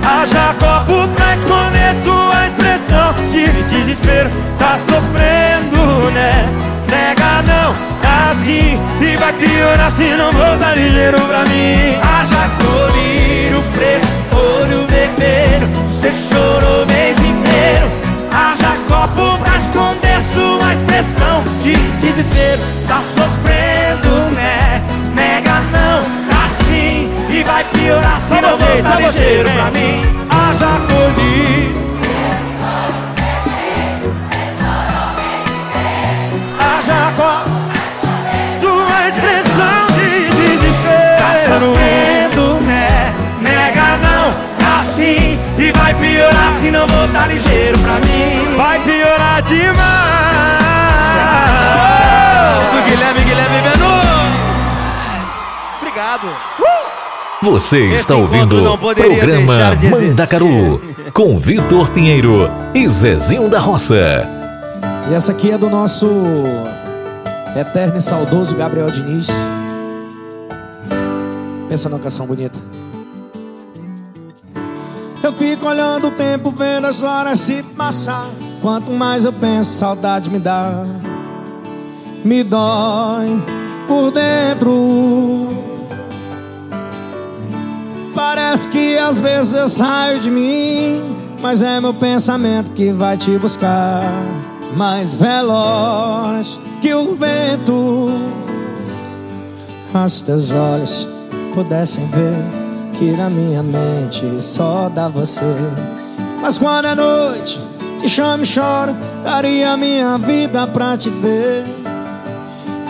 Speaker 25: Haja copo pra esconder sua expressão de desespero. Tá sofrendo, né? Nega não, tá assim E vai piorar se não voltar ligeiro pra mim Haja colírio, preço, olho vermelho. Você chorou o mês inteiro. Haja copo pra esconder sua expressão de desespero. Tá sofrendo, né? Nega não, tá assim E vai piorar se não voltar ligeiro pra mim. Haja colírio vai piorar se não voltar ligeiro pra mim Vai piorar demais Do Guilherme, Guilherme Benu Obrigado
Speaker 4: Você está
Speaker 25: Esse
Speaker 4: ouvindo o programa
Speaker 25: de.
Speaker 4: Mandacaru com Vitor Pinheiro e Zezinho da Roça.
Speaker 3: E essa aqui é do nosso eterno e saudoso Gabriel Diniz. Pensa numa canção bonita. Eu fico olhando o tempo, vendo as horas se passar. Quanto mais eu penso, saudade me dá. Me dói por dentro. Parece que às vezes eu saio de mim, mas é meu pensamento que vai te buscar. Mais veloz que o vento. As teus olhos pudessem ver que na minha mente só dá você. Mas quando é noite, te chamo e choro, daria minha vida pra te ver.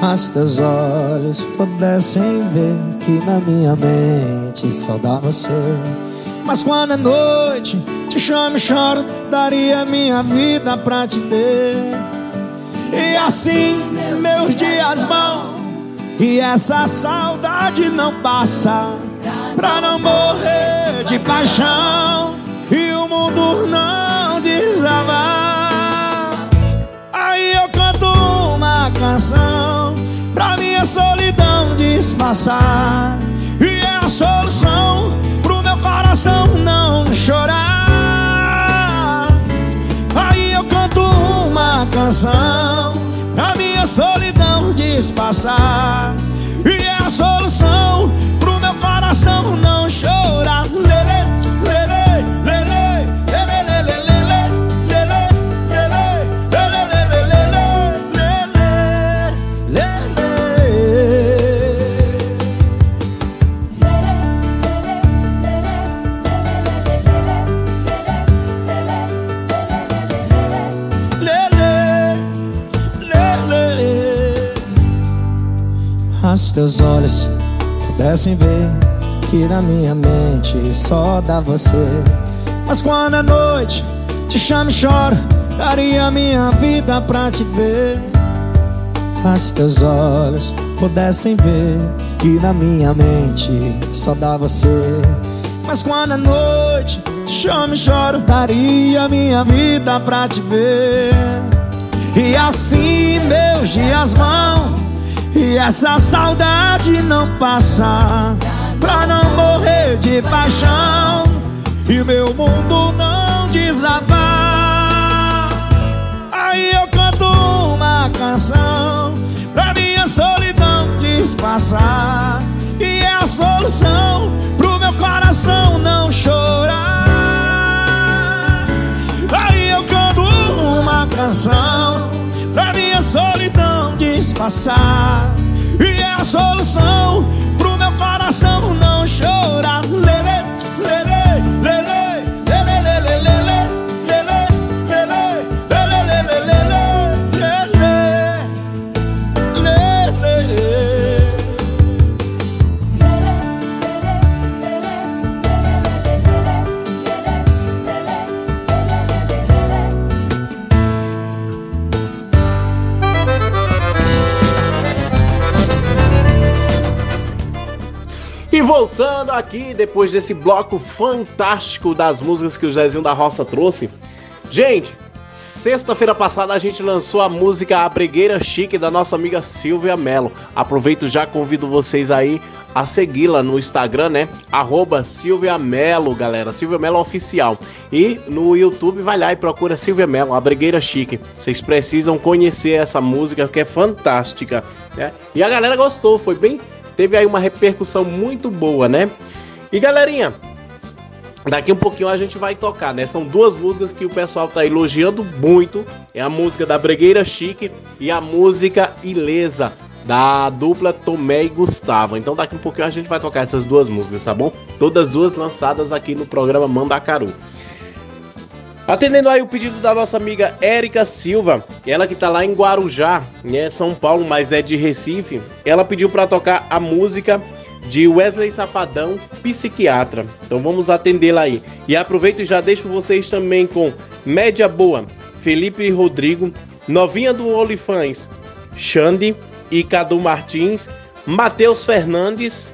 Speaker 3: As teus olhos pudessem ver que na minha mente só dá você. Mas quando é noite, te chamo e choro, daria minha vida pra te ver. E assim meus dias vão, e essa saudade não passa. Pra não morrer de paixão, e o mundo não desabar. Aí eu canto uma canção pra minha solidão disfarçar. E é a solução pro meu coração não chorar. Aí eu canto uma canção pra minha solidão disfarçar. E é a solução coração não chorar. Lele, lele, lele, lele, lele, lele, lele, lele, lele, lele, lele. Lele, lele. As teus olhos pudessem ver que na minha mente só dá você. Mas quando é noite, te chamo e choro, daria minha vida pra te ver. As teus olhos
Speaker 26: pudessem ver que na minha mente só dá você. Mas quando é noite, chamo e choro, daria minha vida pra te ver. E assim meus dias vão, e essa saudade não passa. Pra não paixão, e meu mundo não desabar. Aí eu canto uma canção pra minha solidão disfarçar. E é a solução pro meu coração não chorar. Aí eu canto uma canção pra minha solidão disfarçar. E é a solução pro meu coração não chorar.
Speaker 2: Aqui, depois desse bloco fantástico das músicas que o Zezinho da Roça trouxe. Gente, sexta-feira passada a gente lançou a música A Bregueira Chique da nossa amiga Silvia Mello. Aproveito já convido vocês aí a segui-la no Instagram, né? Arroba Silvia Mello, galera. Silvia Mello Oficial. E no YouTube vai lá e procura Silvia Mello, A Bregueira Chique. Vocês precisam conhecer essa música que é fantástica. Né? E a galera gostou, foi bem teve aí uma repercussão muito boa, né? E galerinha, daqui um pouquinho a gente vai tocar, né? São duas músicas que o pessoal tá elogiando muito. É a música da Bregueira Chique e a música Ilesa da dupla Tomé e Gustavo. Então daqui um pouquinho a gente vai tocar essas duas músicas, tá bom? Todas duas lançadas aqui no programa Mandacaru. Atendendo aí o pedido da nossa amiga Érica Silva, ela que tá lá em Guarujá, né, São Paulo, mas é de Recife, ela pediu para tocar a música de Wesley Safadão, Psiquiatra. Então vamos atendê-la aí. E aproveito e já deixo vocês também com Média Boa, Felipe Rodrigo, Novinha do Olifães, Xande e Cadu Martins, Matheus Fernandes,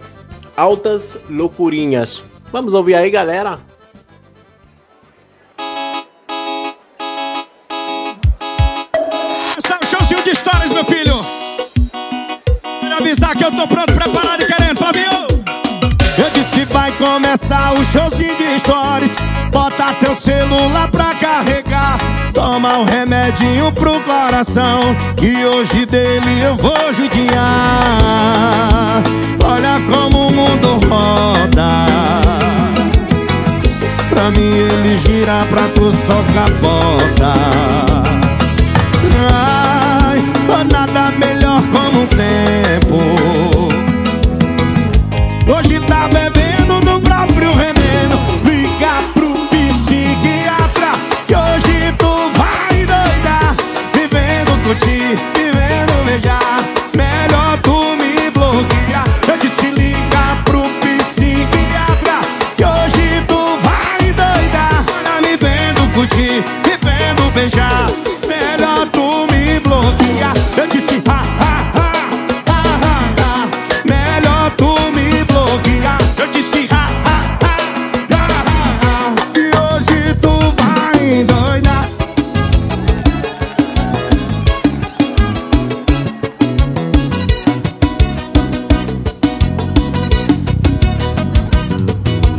Speaker 2: Altas Loucurinhas. Vamos ouvir aí, galera?
Speaker 3: Avisar que eu tô pronto, preparado e querendo, Flavinho. Eu disse vai começar o showzinho de stories. Bota teu celular pra carregar. Toma um remedinho pro coração Que hoje dele eu vou judiar. Olha como o mundo roda. Pra mim ele gira pra tu só capota Melhor tu me bloquear Eu disse ha ha ha ha ha ha. Melhor tu me bloquear Eu disse ha ha ha ha ha ha. E hoje tu vai doidar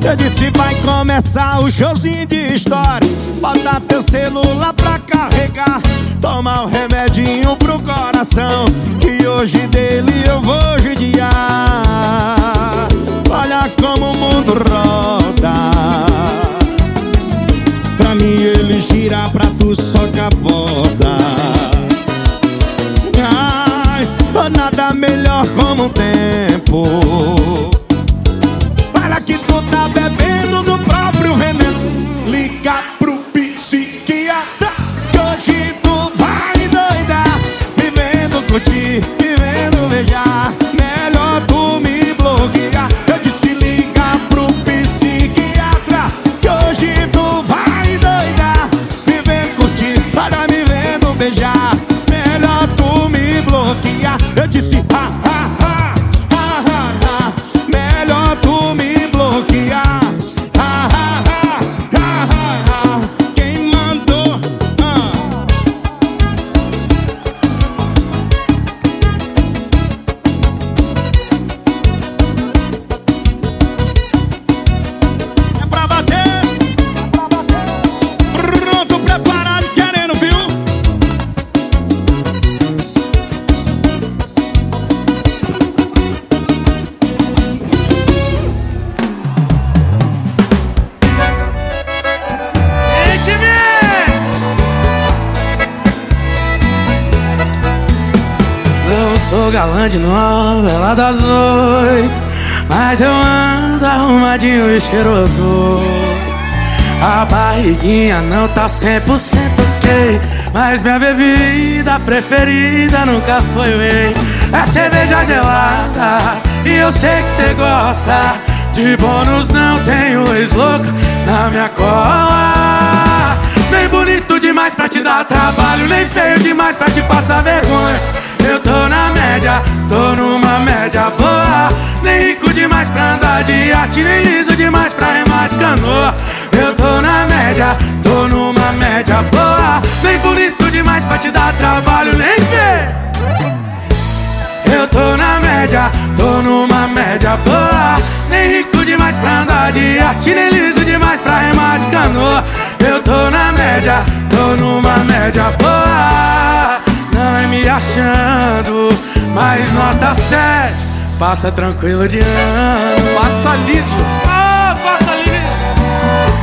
Speaker 3: Eu disse vai começar o showzinho de stories Bota teu celular toma o
Speaker 27: remédio. Barriguinha não tá 100% ok Mas minha bebida preferida nunca foi whey É cerveja gelada e eu sei que cê gosta. De bônus não tenho ex-louca na minha cola. Nem bonito demais pra te dar trabalho Nem feio demais pra te passar vergonha. Eu tô na média, tô numa média boa. Nem rico demais pra andar de arte Nem liso demais pra remar de canoa tô na média, tô numa média boa. Nem bonito demais pra te dar trabalho Nem feio eu tô na média, tô numa média boa. Nem rico demais pra andar de arte Nem liso demais pra remar de canoa. Eu tô na média, tô numa média boa. Não é me achando, mas nota 7 Passa tranquilo de ano.
Speaker 28: Passa liso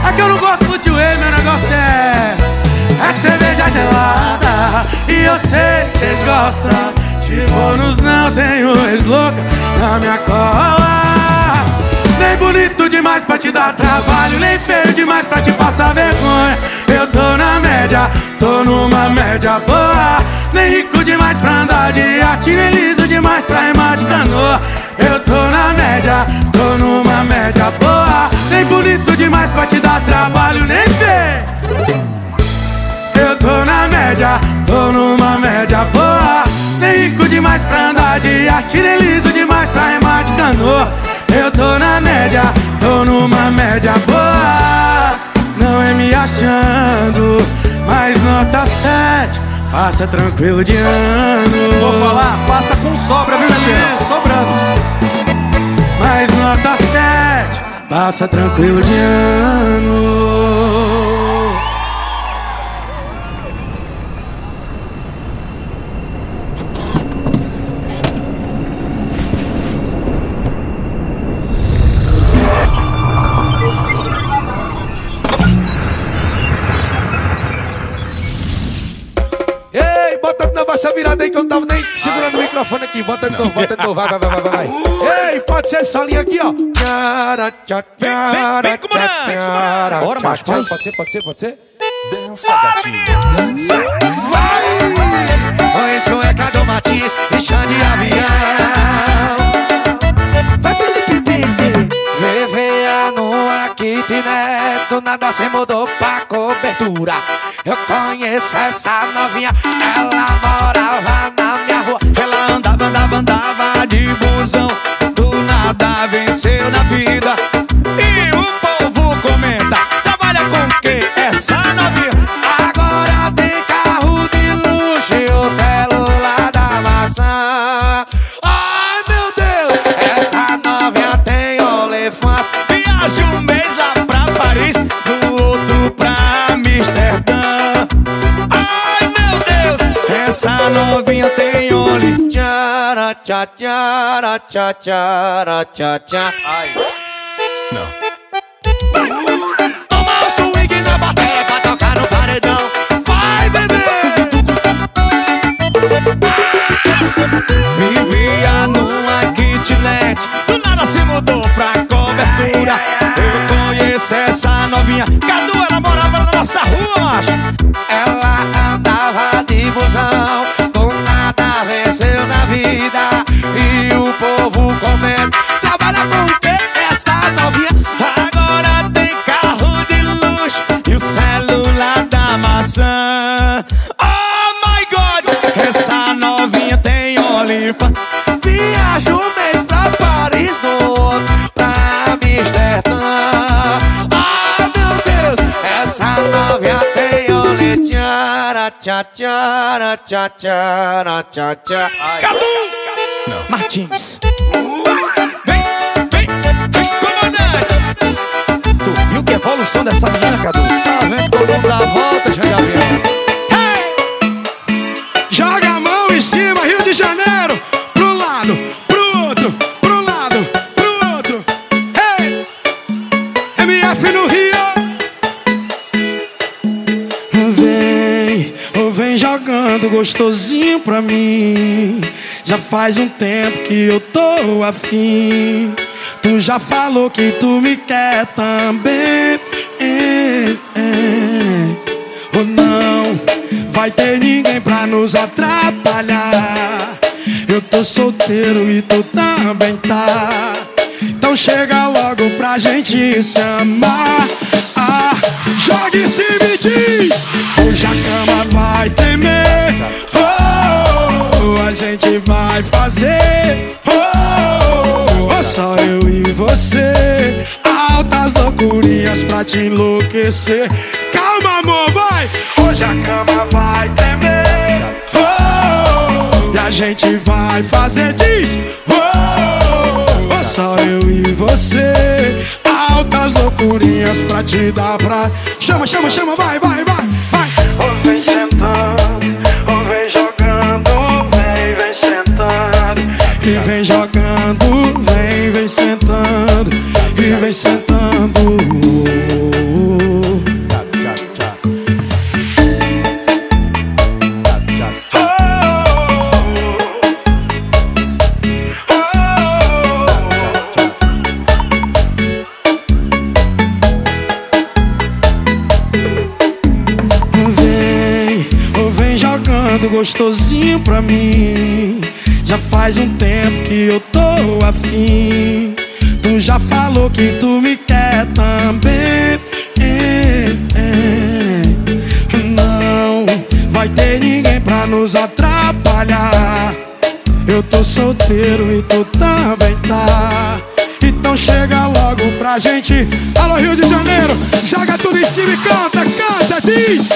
Speaker 27: É que eu não gosto do tio meu negócio é É cerveja gelada. E eu sei que vocês gostam de bônus não tenho ex-louca na minha cola. Nem bonito demais pra te dar trabalho Nem feio demais pra te passar vergonha. Eu tô na média, tô numa média boa. Nem rico demais pra andar de arte Nem liso demais pra remar de canoa Eu tô na média, tô numa média boa. Nem bonito demais pra te dar trabalho Nem feio eu tô na média, tô numa média boa. Nem rico demais pra andar de arte Nem liso demais pra remar de canoa. Eu tô na média, tô numa média boa. Não é me achando, mas nota 7 Passa tranquilo de ano.
Speaker 28: Vou falar, passa com sobra, viu, Elias? Sobrando.
Speaker 27: Mas nota 7 Passa tranquilo de ano
Speaker 13: essa virada aí que eu tava nem segurando o microfone aqui. Bota de novo, bota de novo. Vai, vai, vai, vai, vai. Ei, pode ser essa linha aqui, ó. Vem, vem, comandante. Bora, macho, vai. Pode ser, pode ser, pode ser.
Speaker 29: Dança, gatinho.
Speaker 27: Oi, sou Ecador Matias e Xande Avião Vai Felipe Pitti Vivia numa kitnet Do nada se mudou pra cobertura conheço essa novinha Ela morava tchara, tchá, tchara, tchá, tchá Ai.
Speaker 29: Não.
Speaker 27: Toma o swing na bateria pra tocar no paredão. Vai, bebê! Vivia numa kitnet Do nada se mudou pra cobertura. Eu conheço essa novinha Cadu, ela morava na nossa rua, macho Tchá, tchara, tchá, tchara, tchá, tchá Cadu! Martins Vem, vem, vem, comandante.
Speaker 13: Tu viu que evolução dessa menina, Cadu?
Speaker 27: Tá vendo? Todo mundo dá a volta, Xande Avião
Speaker 30: Joga
Speaker 27: Gostosinho pra mim.
Speaker 30: Já faz um tempo que eu tô afim. Tu já falou que tu me quer também. É, é. Ou não vai ter ninguém pra nos atrapalhar. Eu tô solteiro e tu também tá. Então chega logo pra gente se amar. Ah, joga em cima e diz: Hoje a cama vai tremer. Oh, a gente vai fazer. Oh, oh, só eu e você. Altas loucurinhas pra te enlouquecer. Calma, amor, vai. Hoje a cama vai tremer. Oh, e a gente vai fazer. Diz: oh, só eu e você. Altas loucurinhas pra te dar pra. Chama, chama, chama, vai, vai, vai, vai. Oh, vem sentando, oh, vem jogando, vem, vem sentando. E vem jogando, vem, vem sentando. E vem sentando. Jogando gostosinho pra mim. Já faz um tempo que eu tô afim. Tu já falou que tu me quer também. É, é. Não vai ter ninguém pra nos atrapalhar. Eu tô solteiro e tu também tá. Então chega logo pra gente. Alô, Rio de Janeiro, joga tudo em cima e canta, canta, diz.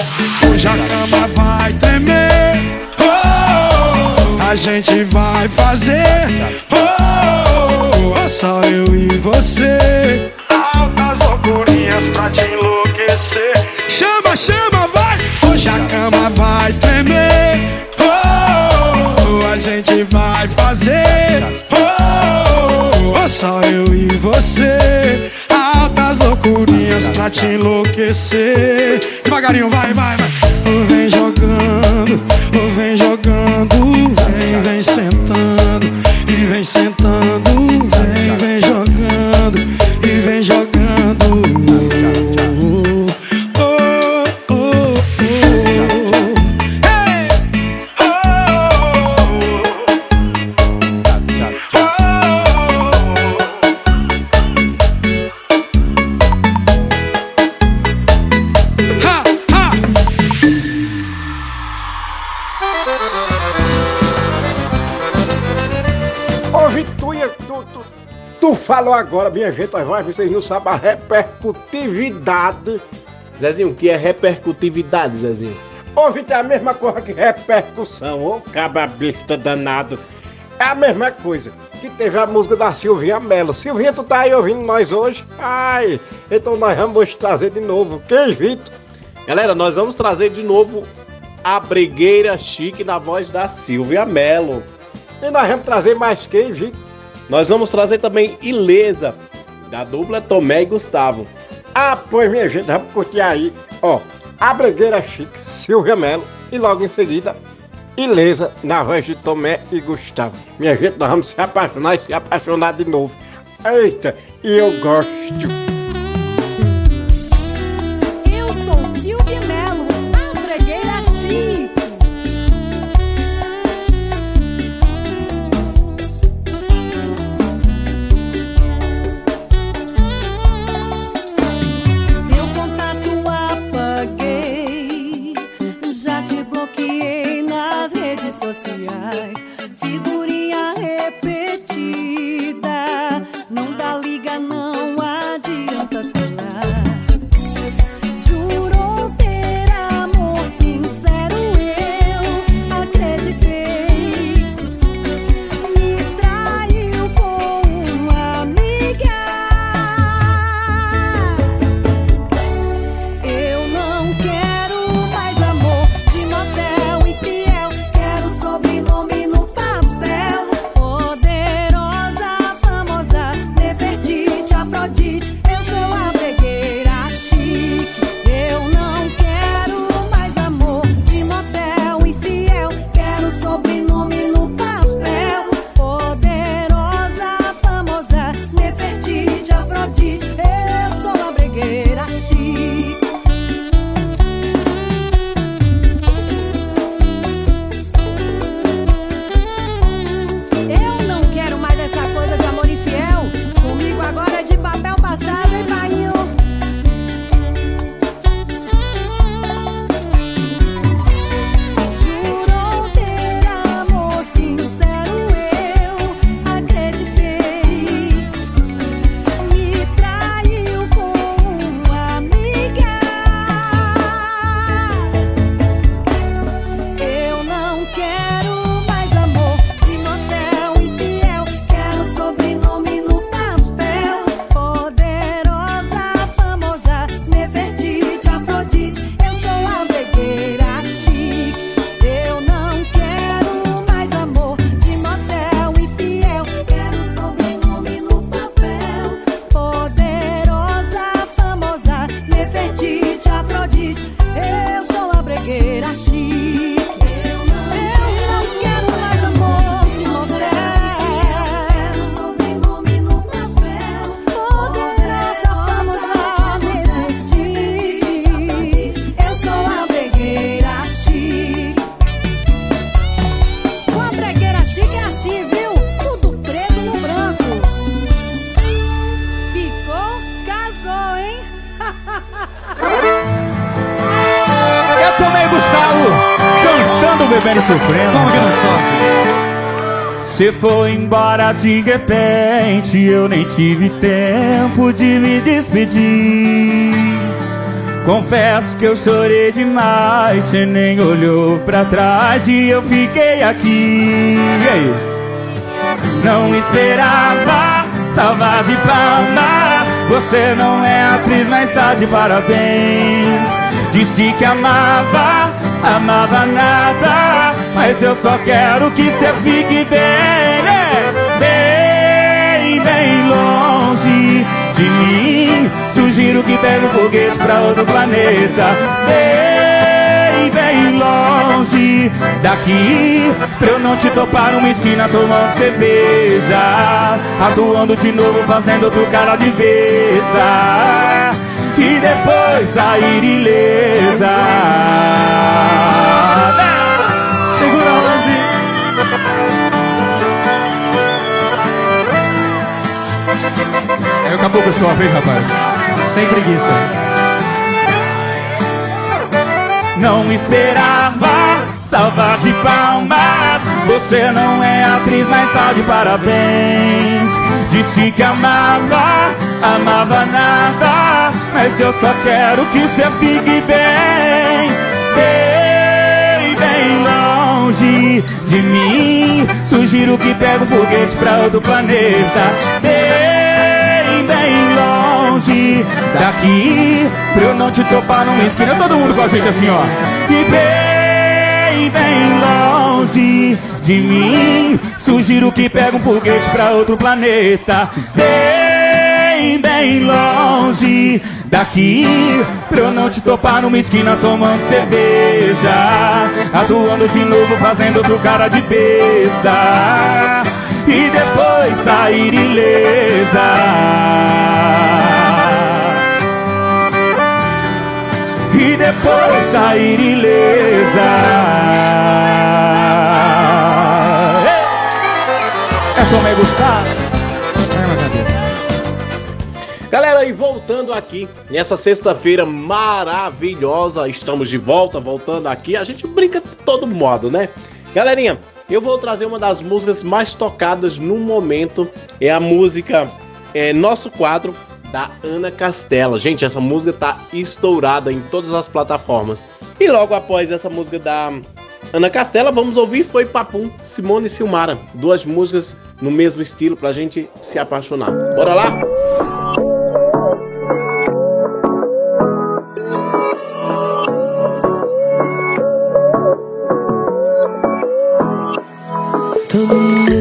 Speaker 30: Hoje a cama vai tremer. Oh, a gente vai fazer. Oh, oh, só eu e você. Altas loucurinhas pra te enlouquecer. Chama, chama, vai. Hoje a cama vai tremer. Oh, a gente vai fazer. Oh, oh, só eu e você. Altas loucurinhas pra te enlouquecer. Devagarinho, vai, vai, vai. Oh, vem jogando, oh, vem jogando, vem, sentando,
Speaker 10: falou agora, minha gente, mas vocês não sabem a repercutividade.
Speaker 2: Zezinho, o que é repercutividade, Zezinho?
Speaker 10: Vitor, é a mesma coisa que repercussão, ô caba besta danado. É a mesma coisa que teve a música da Silvinha Mello. Silvinha, tu tá aí ouvindo nós hoje? Ai, então nós vamos trazer de novo. Quem, Vitor?
Speaker 2: Galera, nós vamos trazer de novo a Bregueira Chique na voz da Silvia Mello.
Speaker 10: E nós vamos trazer mais quem, Vitor?
Speaker 2: Nós vamos trazer também Ilesa, da dupla Tomé e Gustavo.
Speaker 10: Ah, pois minha gente, vamos curtir aí, ó, a Bregueira Chique, Silvia Mello e logo em seguida, Ilesa, na voz de Tomé e Gustavo. Minha gente, nós vamos se apaixonar e se apaixonar de novo. Eita, e eu gosto.
Speaker 31: Repente, eu nem tive tempo de me despedir. Confesso que eu chorei demais, você nem olhou pra trás e eu fiquei aqui. Não esperava salvar de palmas. Você não é atriz, mas tá de parabéns. Disse que amava, amava nada. Mas eu só quero que você fique bem? Bem, longe de mim. Sugiro que pegue um foguete pra outro planeta. Bem, bem longe daqui. Pra eu não te topar numa esquina tomando cerveja. Atuando de novo, fazendo outro cara de besta. E depois sair ilesa.
Speaker 29: Aí acabou com sua vez, rapaz.
Speaker 32: Sem preguiça.
Speaker 31: Não esperava salvar de palmas. Você não é atriz, mas tá de parabéns. Disse que amava, amava nada. Mas eu só quero que você fique bem longe de mim. Sugiro que pegue um foguete pra outro planeta. Bem, bem longe daqui. Pra eu não te topar numa esquina. Todo mundo com a gente assim, ó. E bem, bem longe de mim. Sugiro que pegue um foguete pra outro planeta. Bem, bem longe daqui. Pra eu não te topar numa esquina tomando cerveja. Atuando de novo, fazendo outro cara de besta. E depois sair ilesa. E depois sair ilesa. É Tomé Gustavo.
Speaker 2: Galera, e voltando aqui, nessa sexta-feira maravilhosa, estamos de volta, voltando aqui, a gente brinca de todo modo, né? Galerinha, eu vou trazer uma das músicas mais tocadas no momento, é a música é, Nosso Quadro, da Ana Castela. Gente, essa música tá estourada em todas as plataformas. E logo após essa música da Ana Castela, vamos ouvir Foi Papum, Simone e Silmara. Duas músicas no mesmo estilo pra gente se apaixonar. Bora lá?
Speaker 21: Todo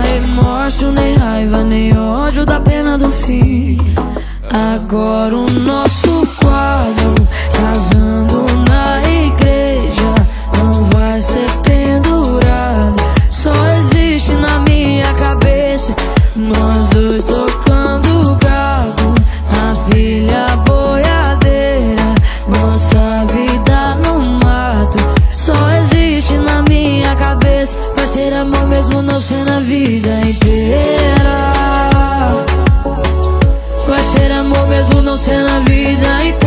Speaker 21: remorso, nem raiva, nem ódio da pena do fim. Agora o nosso quadro mesmo não sendo a vida inteira.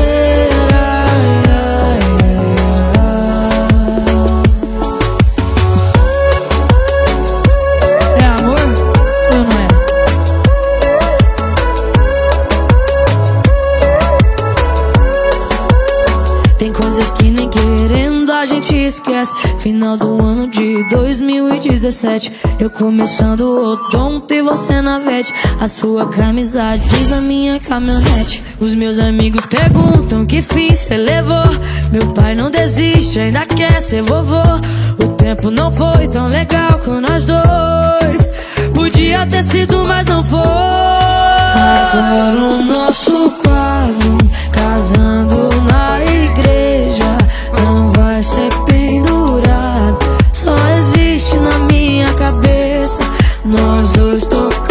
Speaker 21: Final do ano de 2017. Eu começando o odonto e você na vete. A sua camisa diz na minha caminhonete. Os meus amigos perguntam que fiz, você levou. Meu pai não desiste, ainda quer ser vovô. O tempo não foi tão legal com nós dois. Podia ter sido, mas não foi. Agora o nosso quadro casando na igreja não vai ser pendurado. Nós dois tocando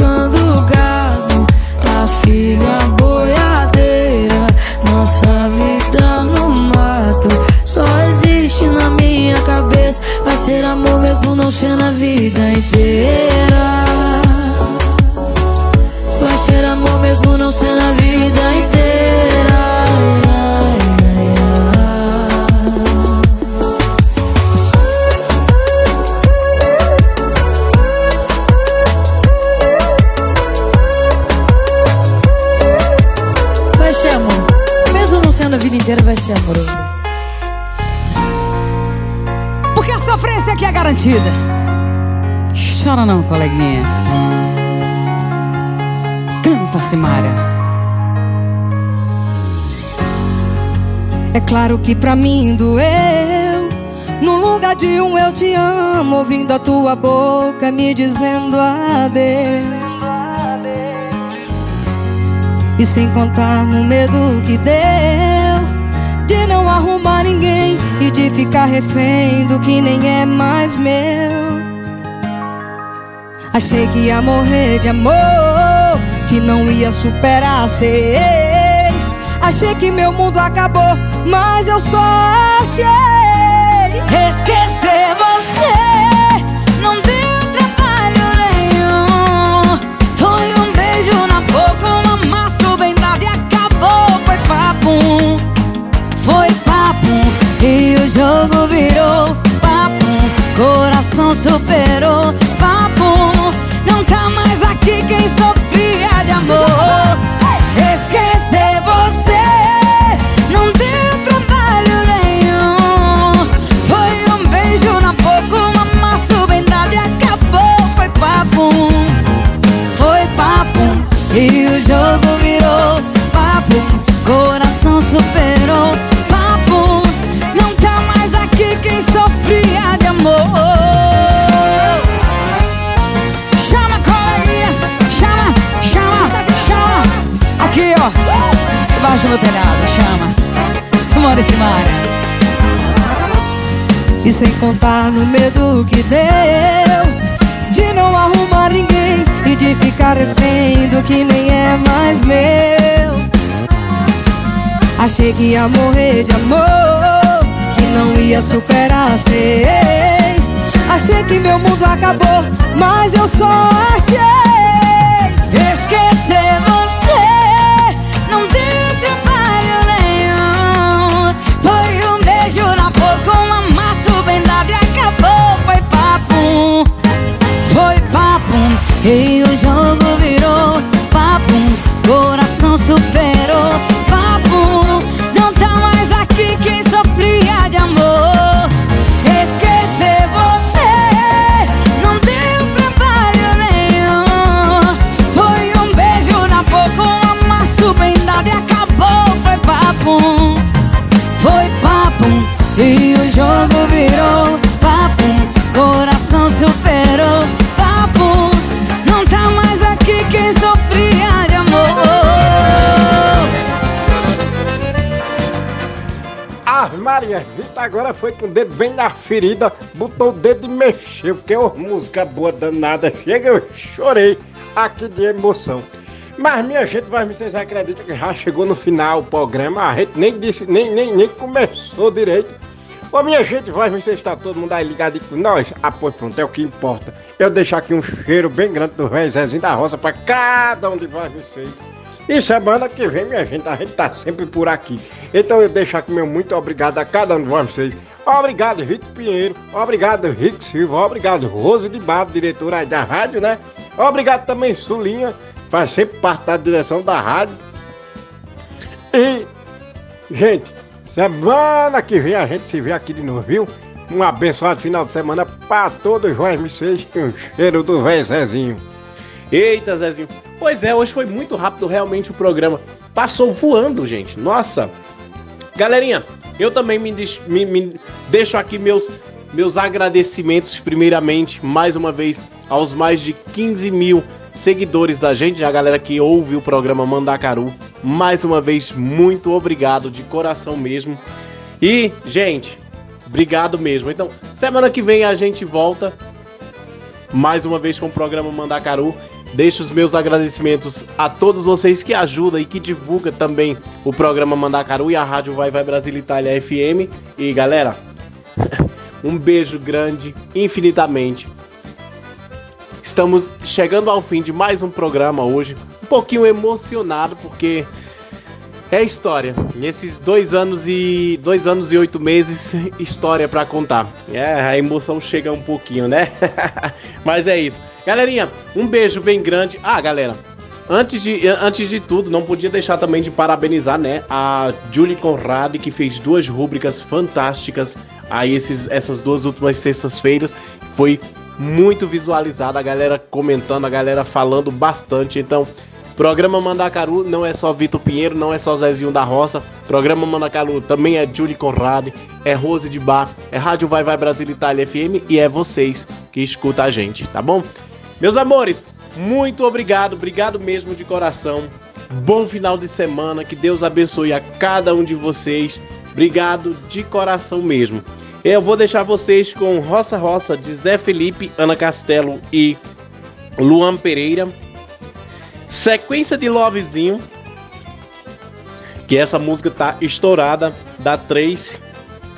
Speaker 33: Chora não, coleguinha. Canta, Simária.
Speaker 34: É claro que pra mim doeu. No lugar de um eu te amo, ouvindo a tua boca me dizendo adeus. E sem contar no medo que deu de não arrumar ninguém e de ficar refém do que nem é mais meu. Achei que ia morrer de amor, que não ia superar ex. Achei que meu mundo acabou, mas eu só achei
Speaker 21: Esquecer você não deu trabalho nenhum. Foi um beijo na boca, um amasso bem dado e acabou. Foi papum. E o jogo virou papum. Coração superou papum. Não tá mais aqui quem sofria de amor. Esquecer você não deu trabalho nenhum. Foi um beijo na boca, um amasso bem e acabou. Foi papum, foi papum. E o jogo sofria de amor. Chama, coleguinhas, chama, chama, chama.
Speaker 33: Aqui, ó. Debaixo do meu telhado, chama. Simone Simária.
Speaker 34: E sem contar no medo que deu De não arrumar ninguém E de ficar refém do que nem é mais meu Achei que ia morrer de amor não ia superar ex Achei que meu mundo acabou Mas eu só achei
Speaker 21: Esquecer você não deu trabalho nenhum. Foi um beijo na boca, um amasso bem dado e acabou. Foi papum, foi papum. E o jogo virou papum. Coração superou
Speaker 10: agora foi com o dedo bem na ferida, botou o dedo e mexeu, porque é uma música boa danada. Chega, eu chorei aqui de emoção. Mas minha gente, vai vocês acreditam que já chegou no final o programa, a gente nem disse, nem, nem, nem começou direito. Ô minha gente, vai vocês está todo mundo aí ligado com nós? Ah, pois pronto, é o que importa. Eu deixo aqui um cheiro bem grande do velho Zezinho da Roça pra cada um de vocês. E semana que vem, minha gente, a gente tá sempre por aqui. Então eu deixo aqui meu muito obrigado a cada um de vocês. Obrigado, Rito Pinheiro. Obrigado, Rick Silva. Obrigado, Rose de Barro, diretora da rádio, né? Obrigado também, Sulinha, faz sempre parte da direção da rádio. E, gente, semana que vem a gente se vê aqui de novo, viu? Um abençoado final de semana pra todos vocês com o cheiro do véio Zezinho.
Speaker 2: Eita, Zezinho. Pois é, hoje foi muito rápido realmente o programa. Passou voando, gente. Nossa. Galerinha, eu também me, deix- me- me deixo aqui meus, meus agradecimentos, primeiramente, mais uma vez, aos mais de 15 mil seguidores da gente, a galera que ouve o programa Mandacaru. Mais uma vez, muito obrigado, de coração mesmo. E, gente, obrigado mesmo. Então, semana que vem a gente volta mais uma vez com o programa Mandacaru. Deixo os meus agradecimentos a todos vocês que ajudam e que divulgam também o programa Mandacaru e a Rádio Vai Vai Brasil Itália FM. E galera, um beijo grande, infinitamente. Estamos chegando ao fim de mais um programa hoje. Um pouquinho emocionado porque é história. Nesses dois anos e dois anos e oito meses, história para contar. É, a emoção chega um pouquinho, né? Mas é isso. Galerinha, um beijo bem grande. Ah, galera, antes de, antes de tudo, não podia deixar também de parabenizar, né, a Julie Conrad, que fez duas rúbricas fantásticas aí esses, essas duas últimas sextas-feiras. Foi muito visualizada, a galera comentando, a galera falando bastante. Então, programa Mandacaru não é só Vitor Pinheiro, não é só Zezinho da Roça. Programa Mandacaru também é Julie Conrad, é Rose de Bar, é Rádio Vai Vai Brasil Itália FM e é vocês que escutam a gente, tá bom? Meus amores, muito obrigado, obrigado mesmo de coração. Bom final de semana, que Deus abençoe a cada um de vocês. Obrigado de coração mesmo. Eu vou deixar vocês com Roça Roça de Zé Felipe, Ana Castelo e Luan Pereira. Sequência de Lovezinho, que essa música tá estourada, da 3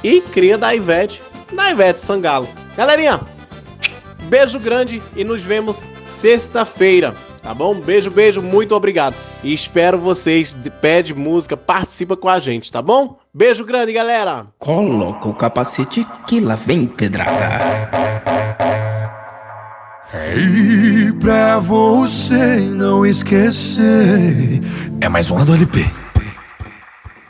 Speaker 2: e cria da Ivete, da Ivete Sangalo. Galerinha, beijo grande e nos vemos sexta-feira, tá bom? Beijo, beijo, muito obrigado. E espero vocês, de- pede música, participa com a gente, tá bom? Beijo grande, galera!
Speaker 35: Coloca o capacete que lá vem pedrada.
Speaker 36: E pra você não esquecer, é mais uma do LP.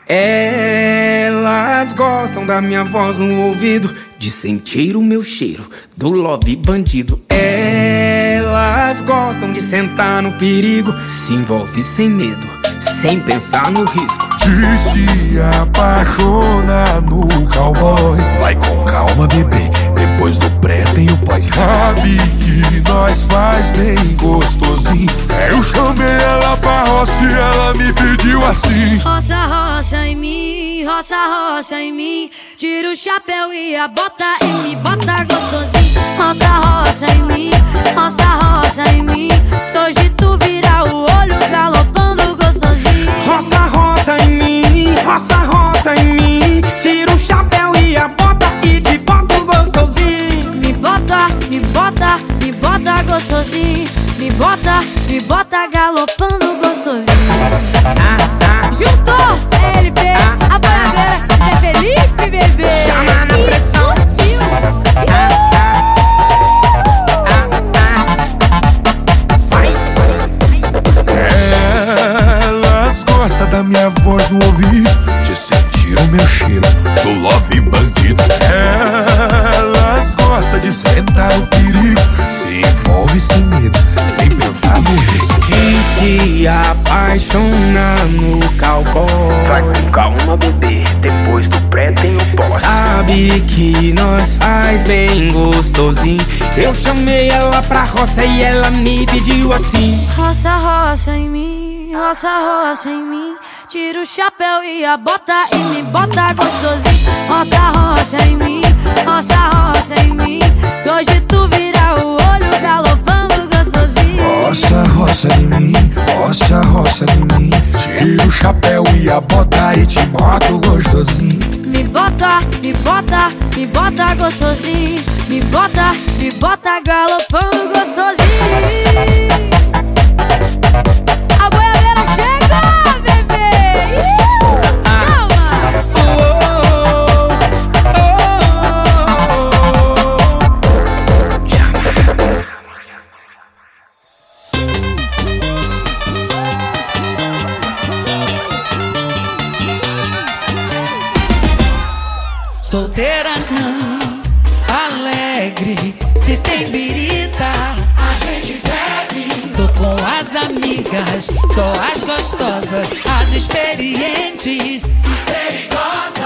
Speaker 35: Elas gostam da minha voz no ouvido, de sentir o meu cheiro do love bandido. Elas gostam de sentar no perigo, se envolve sem medo, sem pensar no risco.
Speaker 36: De se apaixonar no cowboy. Vai com calma, bebê. Depois do pré tem o pós. Sabe que nós faz bem gostosinho. Eu chamei ela pra roça e ela me pediu assim.
Speaker 21: Roça, roça em mim, roça, roça em mim. Tira o chapéu e a bota e me bota gostosinho. Roça, roça em mim, roça, roça em mim. Hoje tu vira o olho galopando gostosinho.
Speaker 35: Roça, roça em mim, roça, roça em mim. Tira o chapéu e a bota e te boto gostosinho.
Speaker 21: Me bota, me bota, me bota gostosinho. Me bota, me bota galopando gostosinho. Juntou LP, a boiadeira é Felipe, bebê.
Speaker 35: Chama na pressão.
Speaker 36: Elas gostam da minha voz no ouvido, de sentir o meu cheiro do love bandido. Elas gostam de sentar o perigo, se envolve sem medo, sem pensar no risco.
Speaker 35: De se apaixonar no cowboy. Vai com calma, bebê. Depois do pré tem o pós. Sabe que nós faz bem gostosinho. Eu chamei ela pra roça e ela me pediu assim.
Speaker 21: Roça, roça em mim, roça, roça em mim. Tira o chapéu e a bota e me bota gostosinho. Roça, roça em mim, roça, roça em mim. Hoje tu vira o olho galopando gostosinho.
Speaker 36: Roça, roça em mim, roça, roça em mim. Tira o chapéu e a bota e te boto gostosinho.
Speaker 21: Me bota, me bota, me bota gostosinho. Me bota, me bota galopando gostosinho.
Speaker 37: Tem birita, a gente bebe. Tô com as amigas, só as gostosas, as experientes e perigosas.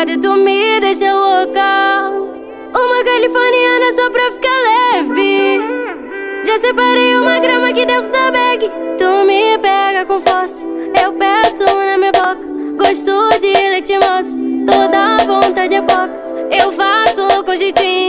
Speaker 38: marido me deixa louca. Uma californiana só pra ficar leve. Já separei uma grama aqui dentro da bag. Tu me pega com força, eu peço na minha boca. Gosto de leite moça, toda vontade é boca. Eu faço com jeitinho.